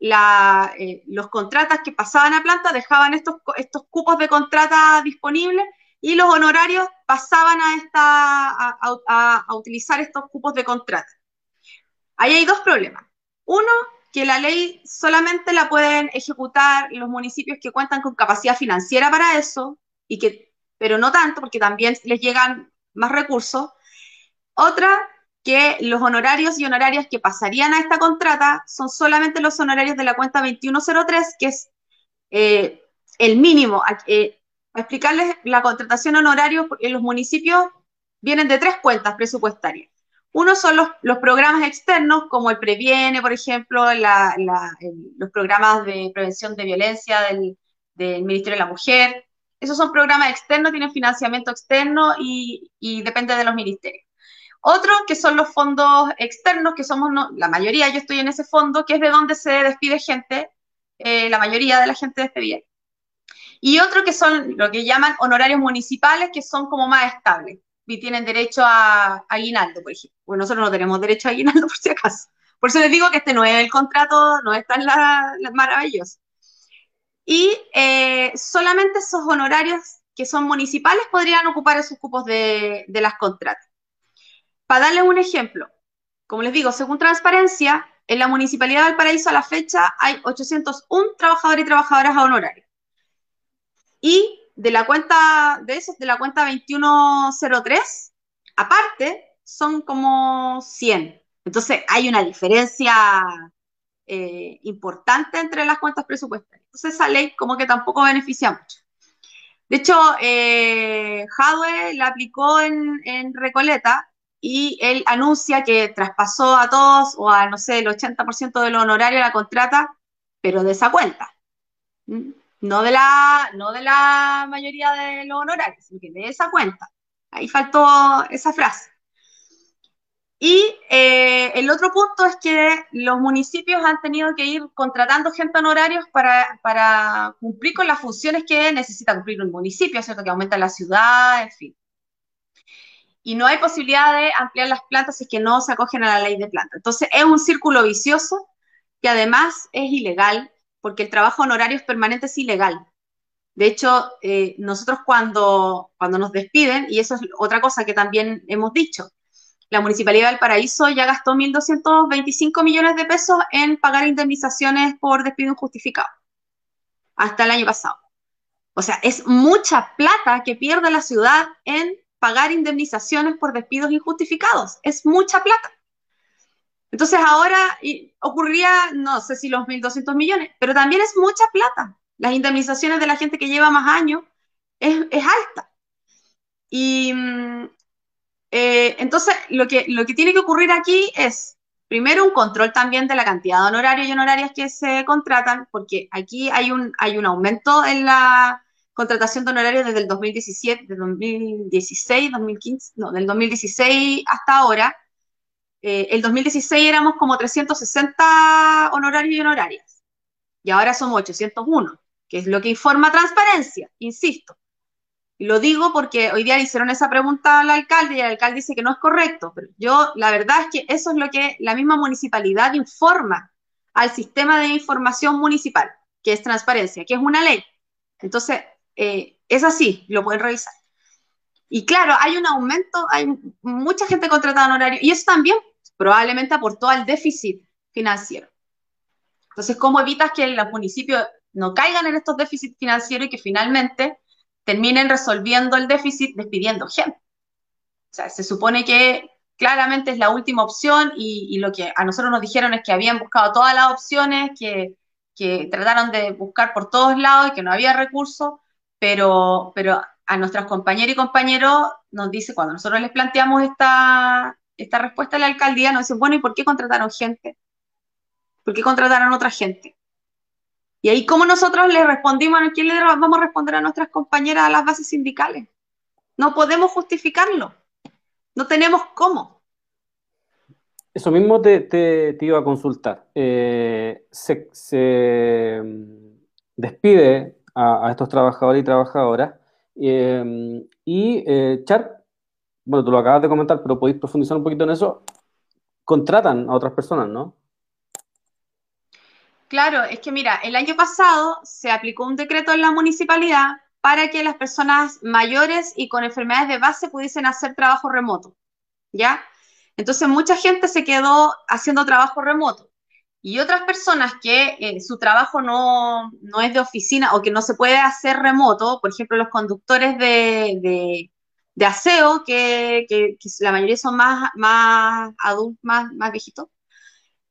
eh, los contratas que pasaban a planta dejaban estos, estos cupos de contrata disponibles y los honorarios pasaban a, esta, a, a utilizar estos cupos de contrata. Ahí hay dos problemas. Uno, que la ley solamente la pueden ejecutar los municipios que cuentan con capacidad financiera para eso, y que, pero no tanto, porque también les llegan más recursos. Otra, que los honorarios y honorarias que pasarían a esta contrata son solamente los honorarios de la cuenta 2103, que es eh, el mínimo. Eh, explicarles la contratación honorario en los municipios vienen de tres cuentas presupuestarias. Uno son los, programas externos, como el Previene, por ejemplo, los programas de prevención de violencia del, Ministerio de la Mujer. Esos son programas externos, tienen financiamiento externo y, depende de los ministerios. Otro que son los fondos externos, que somos la mayoría, yo estoy en ese fondo, que es de donde se despide gente, eh, la mayoría de la gente despedida. Y otro que son lo que llaman honorarios municipales, que son como más estables y tienen derecho a, aguinaldo, por ejemplo. Bueno, nosotros no tenemos derecho a aguinaldo por si acaso. Por eso les digo que este no es el contrato, no es tan la, maravilloso. Y eh, solamente esos honorarios que son municipales podrían ocupar esos cupos de, de las contratas. Para darles un ejemplo, como les digo, según transparencia, en la Municipalidad de Valparaíso a la fecha hay 801 trabajadores y trabajadoras a. Y de la cuenta de esos, de la cuenta 2103, aparte, son como 100. Entonces, hay una diferencia eh, importante entre las cuentas presupuestarias. Entonces, esa ley como que tampoco beneficia mucho. De hecho, eh, la aplicó en, en, Recoleta y él anuncia que traspasó a todos o a, no sé, el 80% de lo honorario a la contrata, pero de esa cuenta. ¿Mm? No de la, no de la mayoría de los honorarios, sino que de esa cuenta. Ahí faltó esa frase. Y eh, el otro punto es que los municipios han tenido que ir contratando gente honorarios para, para cumplir con las funciones que necesita cumplir un municipio, ¿cierto? Que aumenta la ciudad, en fin. Y no hay posibilidad de ampliar las plantas si es que no se acogen a la ley de planta. Entonces es un círculo vicioso que además es ilegal porque el trabajo honorario es permanente, es ilegal. De hecho, eh, nosotros cuando, cuando nos despiden, y eso es otra cosa que también hemos dicho, la Municipalidad del Paraíso ya gastó 1.225 millones de pesos en pagar indemnizaciones por despido injustificado, hasta el año pasado. O sea, es mucha plata que pierde la ciudad en pagar indemnizaciones por despidos injustificados. Es mucha plata. Entonces ahora ocurría, no sé si los 1.200 millones, pero también es mucha plata. Las indemnizaciones de la gente que lleva más años es, alta. Y mm, eh, entonces lo que, lo que tiene que ocurrir aquí es, primero, un control también de la cantidad de honorarios y honorarias que se contratan, porque aquí hay un, hay un aumento en la contratación de honorarios desde el 2017, de 2016, 2015, no, del 2016 hasta ahora. Eh, el 2016 éramos como 360 honorarios y honorarias, y ahora somos 801, que es lo que informa transparencia, insisto. Y lo digo porque hoy día le hicieron esa pregunta al alcalde y el alcalde dice que no es correcto, pero yo la verdad es que eso es lo que la misma municipalidad informa al sistema de información municipal, que es transparencia, que es una ley. Entonces, eh, es así, lo pueden revisar. Y claro, hay un aumento, hay mucha gente contratada en horario, y eso también probablemente aportó al déficit financiero. Entonces, ¿cómo evitas que los municipios no caigan en estos déficits financieros y que finalmente terminen resolviendo el déficit despidiendo gente? O sea, se supone que claramente es la última opción y, lo que a nosotros nos dijeron es que habían buscado todas las opciones, que, que trataron de buscar por todos lados y que no había recursos, pero, pero a nuestros compañeros y compañeros nos dice, cuando nosotros les planteamos esta, esta respuesta a la alcaldía, nos dicen, bueno, ¿y por qué contrataron gente? ¿Por qué contrataron otra gente? Y ahí, ¿cómo nosotros le respondimos? ¿A quién le vamos a responder a nuestras compañeras a las bases sindicales? No podemos justificarlo. No tenemos cómo. Eso mismo te, iba a consultar. Eh, se, se, mm, despide a, estos trabajadores y trabajadoras. Eh, y eh, Char, bueno, tú lo acabas de comentar, pero podéis profundizar un poquito en eso. Contratan a otras personas, ¿no? Claro, es que mira, el año pasado se aplicó un decreto en la municipalidad para que las personas mayores y con enfermedades de base pudiesen hacer trabajo remoto, ¿ya? Entonces mucha gente se quedó haciendo trabajo remoto y otras personas que eh, su trabajo no, es de oficina o que no se puede hacer remoto, por ejemplo, los conductores de, aseo, que, la mayoría son más, más adultos, más, más viejitos,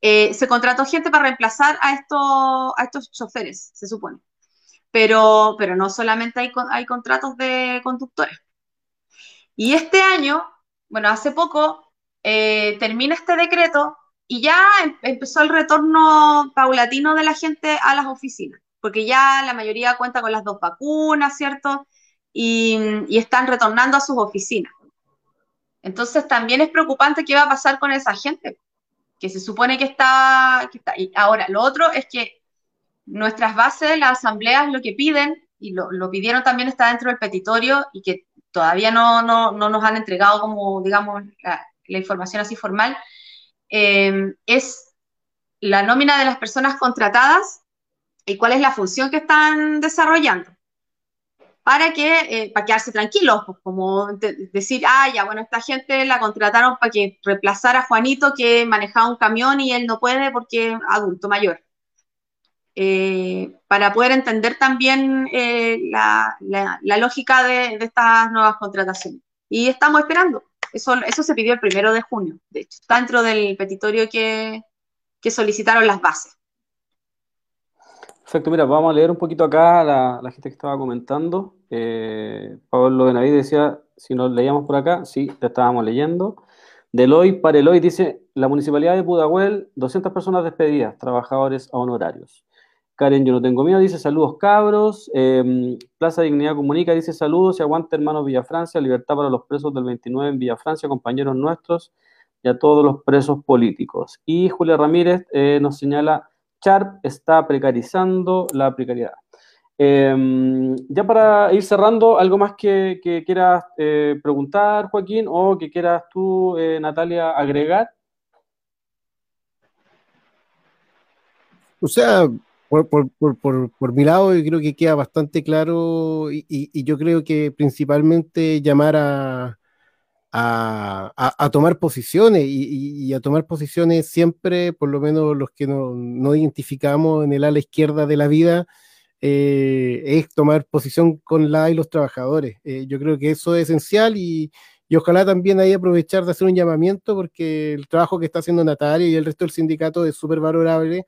eh, se contrató gente para reemplazar a estos, a estos choferes, se supone. Pero, pero no solamente hay, hay contratos de conductores. Y este año, bueno, hace poco, eh, termina este decreto y ya em, empezó el retorno paulatino de la gente a las oficinas, porque ya la mayoría cuenta con las dos vacunas, ¿cierto? Y, están retornando a sus oficinas. Entonces también es preocupante qué va a pasar con esa gente, que se supone que está. Y ahora, lo otro es que nuestras bases, las asambleas, lo que piden, y lo, pidieron también está dentro del petitorio y que todavía no, no, no nos han entregado como, digamos, la, información así formal, Em, es la nómina de las personas contratadas y cuál es la función que están desarrollando. Para que, eh, para quedarse tranquilos, pues, como decir, ah, ya, bueno, esta gente la contrataron para que reemplazara a Juanito que manejaba un camión y él no puede porque es adulto mayor. Eh, para poder entender también eh, la, lógica de, de estas nuevas contrataciones. Y estamos esperando. Eso, eso se pidió el primero de junio, de hecho, está dentro del petitorio que, solicitaron las bases. Perfecto, mira, vamos a leer un poquito acá la, la gente que estaba comentando. Eh, Pablo Benavides decía, si nos leíamos por acá, sí, te estábamos leyendo. Deloy para Eloy dice, la municipalidad de Pudahuel, 200 personas despedidas, trabajadores a honorarios. Karen, yo no tengo miedo, dice saludos cabros. Em, Plaza Dignidad Comunica dice saludos y aguante hermanos Villafrancia, libertad para los presos del 29 en Villafrancia, compañeros nuestros y a todos los presos políticos. Y Julia Ramírez eh, nos señala, Charp está precarizando la precariedad. Em, ya para ir cerrando, ¿algo más que, quieras eh, preguntar, Joaquín, o que quieras tú, eh, Natalia, agregar? O sea, por, mi lado, yo creo que queda bastante claro y, yo creo que principalmente llamar a, a, a, tomar posiciones y, y, a tomar posiciones siempre, por lo menos los que no, no identificamos en el ala izquierda de la vida, eh, es tomar posición con la y los trabajadores. Eh, yo creo que eso es esencial y, y, ojalá también ahí aprovechar de hacer un llamamiento porque el trabajo que está haciendo Natalia y el resto del sindicato es súper valorable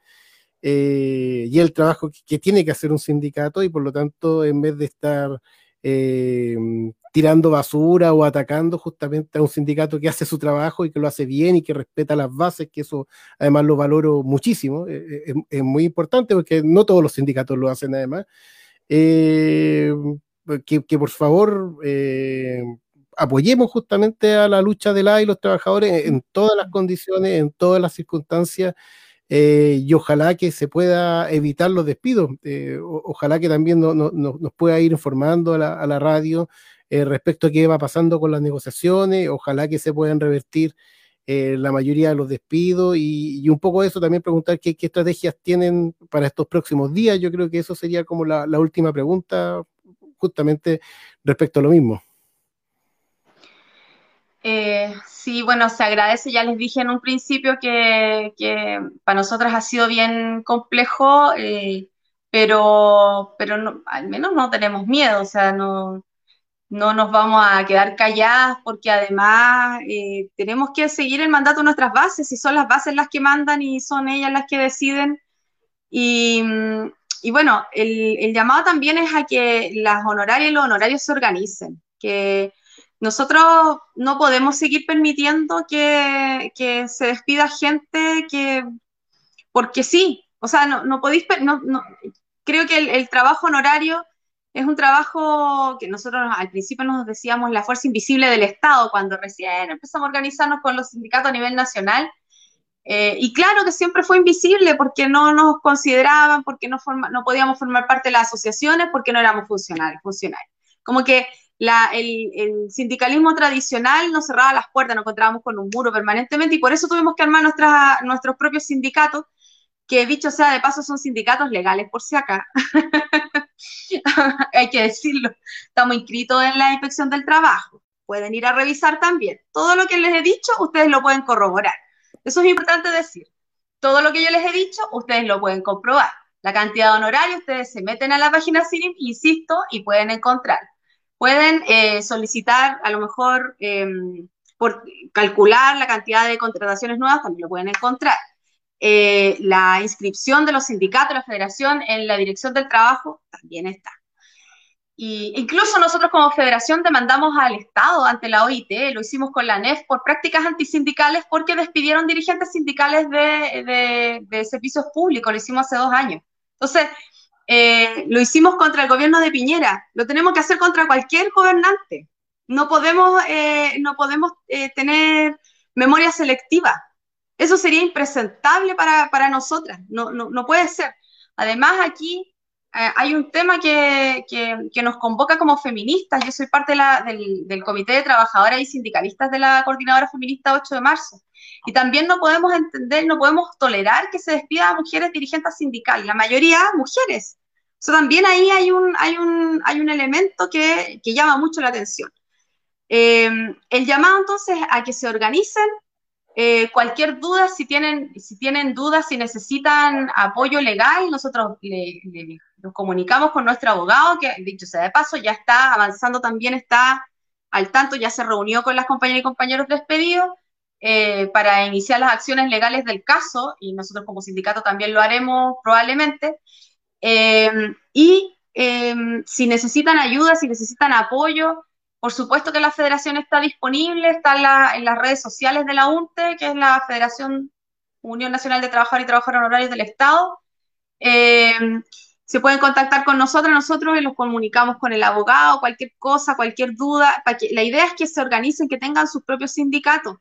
eh, y el trabajo que, que, tiene que hacer un sindicato y por lo tanto en vez de estar eh, tirando basura o atacando justamente a un sindicato que hace su trabajo y que lo hace bien y que respeta las bases, que eso además lo valoro muchísimo, eh, eh es, muy importante porque no todos los sindicatos lo hacen además. Que, que, por favor apoyemos justamente a la lucha de la y los trabajadores en todas las condiciones, en todas las circunstancias eh, y ojalá que se pueda evitar los despidos. Eh, ojalá que también no, no, nos pueda ir informando a la, a la radio eh, respecto a qué va pasando con las negociaciones. Ojalá que se puedan revertir eh, la mayoría de los despidos y, un poco de eso también preguntar qué, estrategias tienen para estos próximos días. Yo creo que eso sería como la última pregunta justamente respecto a lo mismo. Eh, sí, bueno, se agradece, ya les dije en un principio que, que para nosotros ha sido bien complejo, eh, pero, pero no, al menos no tenemos miedo, o sea, no, no nos vamos a quedar calladas porque además eh, tenemos que seguir el mandato de nuestras bases y son las bases las que mandan y son ellas las que deciden. Y, y bueno, el, el llamado también es a que las honorarias y los honorarios se organicen, que nosotros no podemos seguir permitiendo que, se despida gente que, porque sí, o sea, no, podéis, no, no, creo que el, trabajo honorario es un trabajo que nosotros al principio nos decíamos la fuerza invisible del Estado, cuando recién empezamos a organizarnos con los sindicatos a nivel nacional. Eh, y claro que siempre fue invisible porque no nos consideraban, porque no, no podíamos formar parte de las asociaciones, porque no éramos funcionarios. funcionarios. Como que el, sindicalismo tradicional nos cerraba las puertas, nos encontrábamos con un muro permanentemente y por eso tuvimos que armar nuestros propios sindicatos, que dicho sea de paso son sindicatos legales por si acá. Hay que decirlo, estamos inscritos en la inspección del trabajo, pueden ir a revisar también. Todo lo que les he dicho, ustedes lo pueden corroborar. Eso es importante decir. Todo lo que yo les he dicho, ustedes lo pueden comprobar. La cantidad de honorarios, ustedes se meten a la página CIRIM, insisto, y pueden encontrar pueden eh, solicitar a lo mejor eh, por calcular la cantidad de contrataciones nuevas, también lo pueden encontrar. Eh, la inscripción de los sindicatos, la federación en la dirección del trabajo también está. Y incluso nosotros como federación demandamos al Estado ante la OIT, lo hicimos con la NEF por prácticas antisindicales porque despidieron dirigentes sindicales de, de, de servicios públicos, lo hicimos hace dos años. Entonces, eh, lo hicimos contra el gobierno de Piñera, lo tenemos que hacer contra cualquier gobernante. No podemos, eh, no podemos eh, tener memoria selectiva. Eso sería impresentable para, para nosotras, no, no, no, puede ser. Además, aquí eh, hay un tema que, que, nos convoca como feministas. Yo soy parte de la, del, del, Comité de Trabajadoras y Sindicalistas de la Coordinadora Feminista 8 de marzo. Y también no podemos entender, no podemos tolerar que se despida a mujeres dirigentes sindicales, la mayoría mujeres. O sea, también ahí hay un, hay un, hay un elemento que, que llama mucho la atención. Eh, el llamado entonces a que se organicen, eh, cualquier duda, si tienen, si tienen dudas, si necesitan apoyo legal, nosotros le, le, nos comunicamos con nuestro abogado, que dicho sea de paso, ya está avanzando también, está al tanto, ya se reunió con las compañeras y compañeros despedidos eh, para iniciar las acciones legales del caso, y nosotros como sindicato también lo haremos probablemente. Eh, y eh, si necesitan ayuda, si necesitan apoyo, por supuesto que la federación está disponible, está en, la, en, las redes sociales de la UNTE, que es la Federación Unión Nacional de Trabajadores y Trabajadores Honorarios del Estado. Se pueden contactar con nosotros, nosotros los comunicamos con el abogado, cualquier cosa, cualquier duda. La idea es que se organicen, que tengan sus propios sindicatos.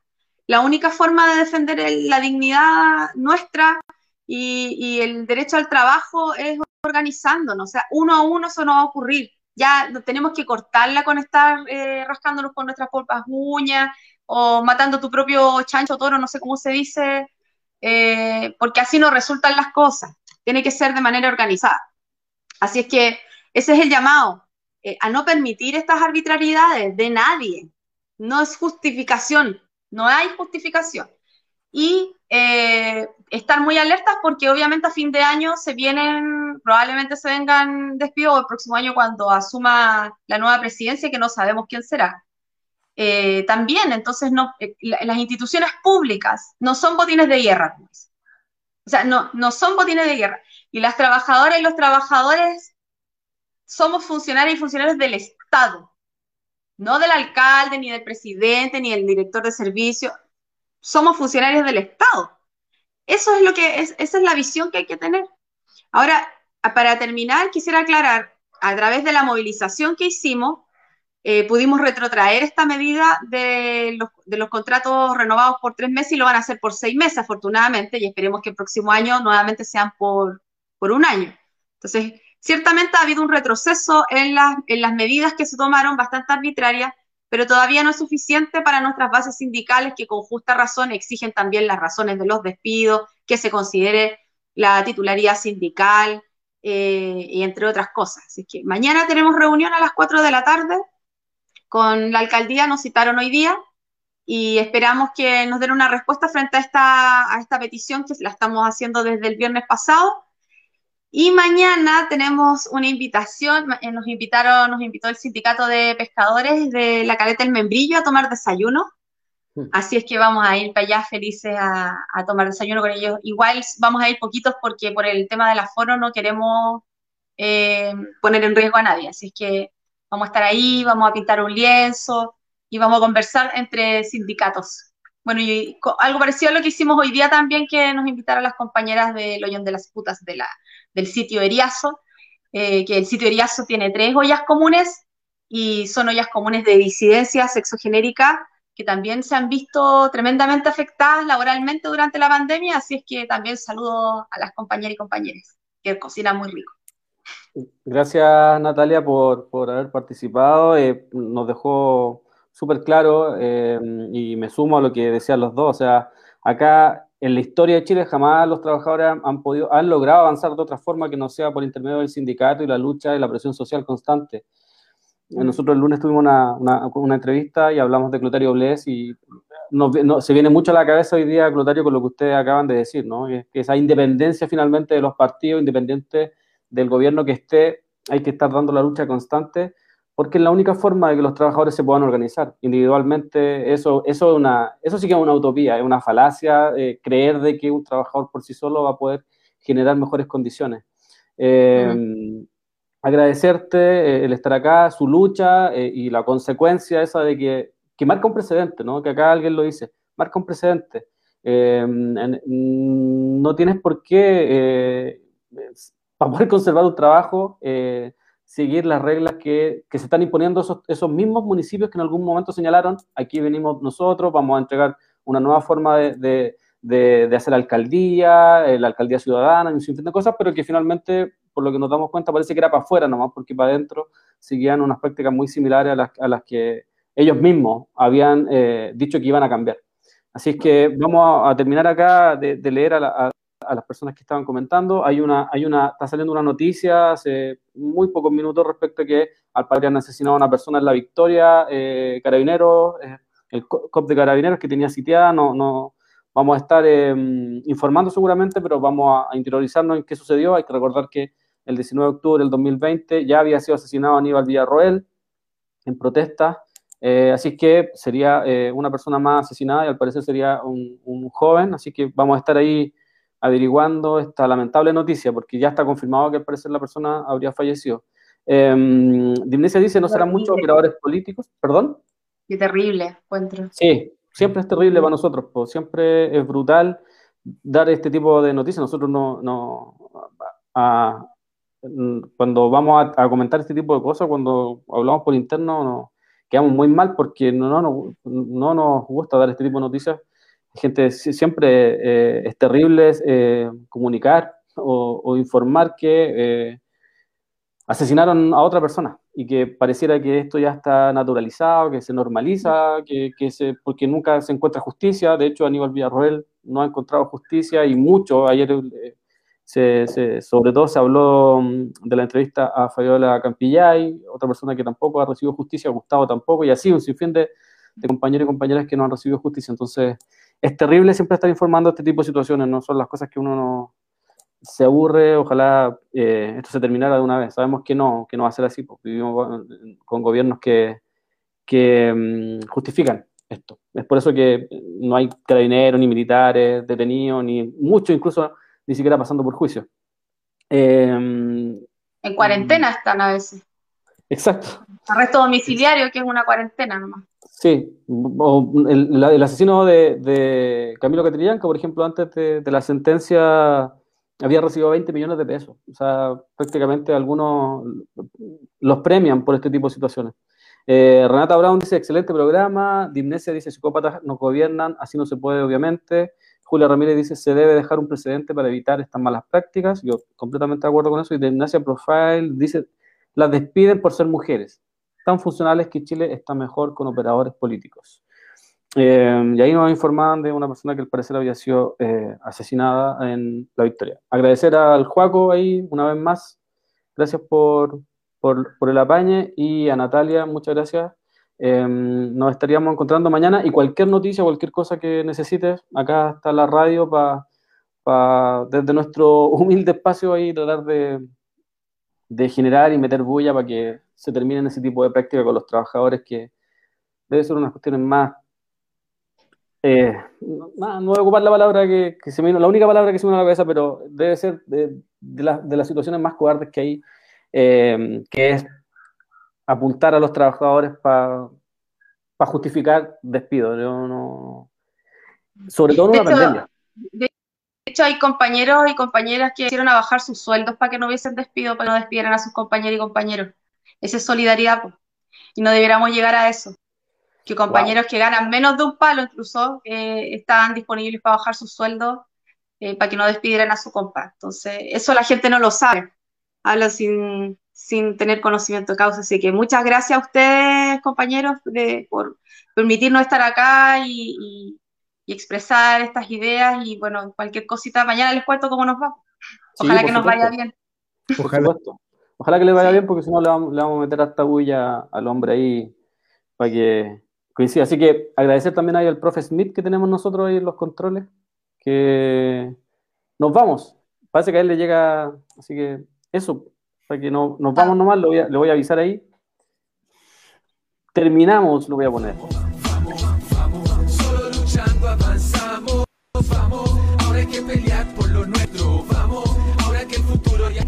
La única forma de defender la dignidad nuestra y, el derecho al trabajo es organizándonos. O sea, uno a uno eso no va a ocurrir. Ya tenemos que cortarla con estar eh, rascándonos con nuestras polpas uñas o matando tu propio chancho toro, no sé cómo se dice, eh, porque así no resultan las cosas. Tiene que ser de manera organizada. Así es que ese es el llamado, eh, a no permitir estas arbitrariedades de nadie. No es justificación, no hay justificación. y eh, estar muy alertas porque obviamente a fin de año se vienen, probablemente se vengan despidos el próximo año cuando asuma la nueva presidencia, que no sabemos quién será. Eh, también, entonces, no, eh, las instituciones públicas no son botines de guerra. O sea, no, no son botines de guerra. Y las trabajadoras y los trabajadores somos funcionarios y funcionarios del Estado, no del alcalde, ni del presidente, ni del director de servicio. Somos funcionarios del Estado. Eso es lo que es, esa es la visión que hay que tener. Ahora, para terminar, quisiera aclarar, a través de la movilización que hicimos, eh, pudimos retrotraer esta medida de los, de los, contratos renovados por tres meses y lo van a hacer por seis meses, afortunadamente, y esperemos que el próximo año nuevamente sean por, por un año. Entonces, ciertamente ha habido un retroceso en, las medidas que se tomaron, bastante arbitrarias, pero todavía no es suficiente para nuestras bases sindicales que con justa razón exigen también las razones de los despidos, que se considere la titularidad sindical eh, y entre otras cosas. Así que mañana tenemos reunión a las 4 de la tarde con la alcaldía, nos citaron hoy día y esperamos que nos den una respuesta frente a esta, a esta petición que la estamos haciendo desde el viernes pasado. Y mañana tenemos una invitación, eh, nos invitaron, nos invitó el sindicato de pescadores de la caleta del Membrillo a tomar desayuno. Hmm. Así es que vamos a ir para allá felices a, a, tomar desayuno con ellos. Igual vamos a ir poquitos porque por el tema del aforo no queremos eh, poner en riesgo a nadie. Así es que Vamos a estar ahí, vamos a pintar un lienzo y vamos a conversar entre sindicatos. Bueno, y algo parecido a lo que hicimos hoy día también, que nos invitaron las compañeras del Hoyón de las Putas de la, del sitio Eriazo, eh, que el sitio Eriazo tiene tres ollas comunes y son ollas comunes de disidencia sexogenérica que también se han visto tremendamente afectadas laboralmente durante la pandemia, así es que también saludo a las compañeras y compañeros que cocinan muy rico. Gracias Natalia por, haber participado, eh, nos dejó súper claro eh, y me sumo a lo que decían los dos, o sea, acá en la historia de Chile jamás los trabajadores han, podido, han logrado avanzar de otra forma que no sea por intermedio del sindicato y la lucha y la presión social constante. Mm. Nosotros el lunes tuvimos una, una, entrevista y hablamos de Clotario Bles y se viene mucho a la cabeza hoy día, Clotario, con lo que ustedes acaban de decir, ¿no? que esa independencia finalmente de los partidos, independiente del gobierno que esté, hay que estar dando la lucha constante, porque es la única forma de que los trabajadores se puedan organizar individualmente. Eso, eso, es una, eso sí que es una utopía, es una falacia eh, creer de que un trabajador por sí solo va a poder generar mejores condiciones. Eh, agradecerte eh, el estar acá, su lucha y la consecuencia esa de que, que marca un precedente, ¿no? que acá alguien lo dice, marca un precedente. no tienes por qué para poder conservar un trabajo, eh, seguir las reglas que, que, se están imponiendo esos, esos, mismos municipios que en algún momento señalaron, aquí venimos nosotros, vamos a entregar una nueva forma de, de, de, hacer alcaldía, eh, la alcaldía ciudadana, un sinfín de cosas, pero que finalmente, por lo que nos damos cuenta, parece que era para afuera nomás, porque para adentro seguían unas prácticas muy similares a las, a las que ellos mismos habían eh, dicho que iban a cambiar. Así es que vamos a, terminar acá de, de leer a, la, a las personas que estaban comentando. Hay una, hay una, está saliendo una noticia hace muy pocos minutos respecto a que al padre han asesinado a una persona en La Victoria, eh, carabineros, eh, el COP de carabineros que tenía sitiada, no, no, vamos a estar em, informando seguramente, pero vamos a, interiorizarnos en qué sucedió. Hay que recordar que el 19 de octubre del 2020 ya había sido asesinado Aníbal Villarroel en protesta. Eh, así que sería una persona más asesinada y al parecer sería un, un, joven, así que vamos a estar ahí averiguando esta lamentable noticia, porque ya está confirmado que al parecer la persona habría fallecido. Eh, dice, ¿no serán muchos operadores políticos? ¿Perdón? Qué terrible encuentro. Sí, siempre es terrible para nosotros, pues, siempre es brutal dar este tipo de noticias. Nosotros no, no cuando vamos a, comentar este tipo de cosas, cuando hablamos por interno, nos quedamos muy mal porque no, no, no nos gusta dar este tipo de noticias gente siempre eh, es terrible eh, comunicar o, informar que eh, asesinaron a otra persona y que pareciera que esto ya está naturalizado, que se normaliza, que, que se, porque nunca se encuentra justicia. De hecho, Aníbal Villarroel no ha encontrado justicia y mucho. Ayer, se, sobre todo, se habló mm, de la entrevista a Fabiola Campillay, otra persona que tampoco ha recibido justicia, Gustavo tampoco, y así un sinfín de compañeros y compañeras que no han recibido justicia. Entonces, es terrible siempre estar informando este tipo de situaciones, no son las cosas que uno no, se aburre, ojalá eh, esto se terminara de una vez. Sabemos que no, que no va a ser así, porque vivimos con, gobiernos que, que mm, justifican esto. Es por eso que no hay carabineros, ni militares detenidos, ni muchos incluso ni siquiera pasando por juicio. Em, en cuarentena mm. están a veces. Exacto. Arresto domiciliario, que es una cuarentena nomás. Sí, el, asesino de, Camilo Catrillanca, por ejemplo, antes de, la sentencia había recibido 20 millones de pesos. O sea, prácticamente algunos los premian por este tipo de situaciones. Eh, Renata Brown dice, excelente programa. Dimnesia dice, psicópatas nos gobiernan, así no se puede, obviamente. Julia Ramírez dice, se debe dejar un precedente para evitar estas malas prácticas. Yo completamente de acuerdo con eso. Y Dimnesia Profile dice, las despiden por ser mujeres. Tan funcionales que Chile está mejor con operadores políticos. Eh, y ahí nos informaban de una persona que al parecer había sido eh, asesinada en La Victoria. Agradecer al Juaco ahí una vez más. Gracias por, por, el apañe. Y a Natalia, muchas gracias. Eh, nos estaríamos encontrando mañana y cualquier noticia, cualquier cosa que necesites, acá está la radio para desde nuestro humilde espacio ahí tratar de, de generar y meter bulla para que se terminen ese tipo de práctica con los trabajadores que debe ser unas cuestiones más eh, no, voy a ocupar la palabra que, se me vino, la única palabra que se me vino a la cabeza, pero debe ser de, las situaciones más cobardes que hay, eh, que es apuntar a los trabajadores para justificar despido. no, sobre todo en una pandemia. De hecho, hay compañeros y compañeras que hicieron a bajar sus sueldos para que no hubiesen despido, para que no despidieran a sus compañeros y compañeros. Esa es solidaridad, y no debiéramos llegar a eso que compañeros que ganan menos de un palo incluso eh, estaban disponibles para bajar sus sueldos eh, para que no despidieran a su compa. Entonces, eso la gente no lo sabe. Hablo sin, sin tener conocimiento de causa. Así que muchas gracias a ustedes, compañeros, por permitirnos estar acá y, expresar estas ideas. Y bueno, cualquier cosita, mañana les cuento cómo nos va. Ojalá que nos vaya bien. Ojalá. Ojalá que les vaya bien, porque si no le vamos, le vamos a meter hasta bulla al hombre ahí para que coincide. Así que agradecer también ahí al profe Smith que tenemos nosotros ahí en los controles, que nos vamos. Parece que a él le llega, así que eso, para que no, nos vamos nomás, lo voy a, le voy a avisar ahí. Terminamos, lo voy a poner.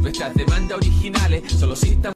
nuestras demandas originales, solo si estamos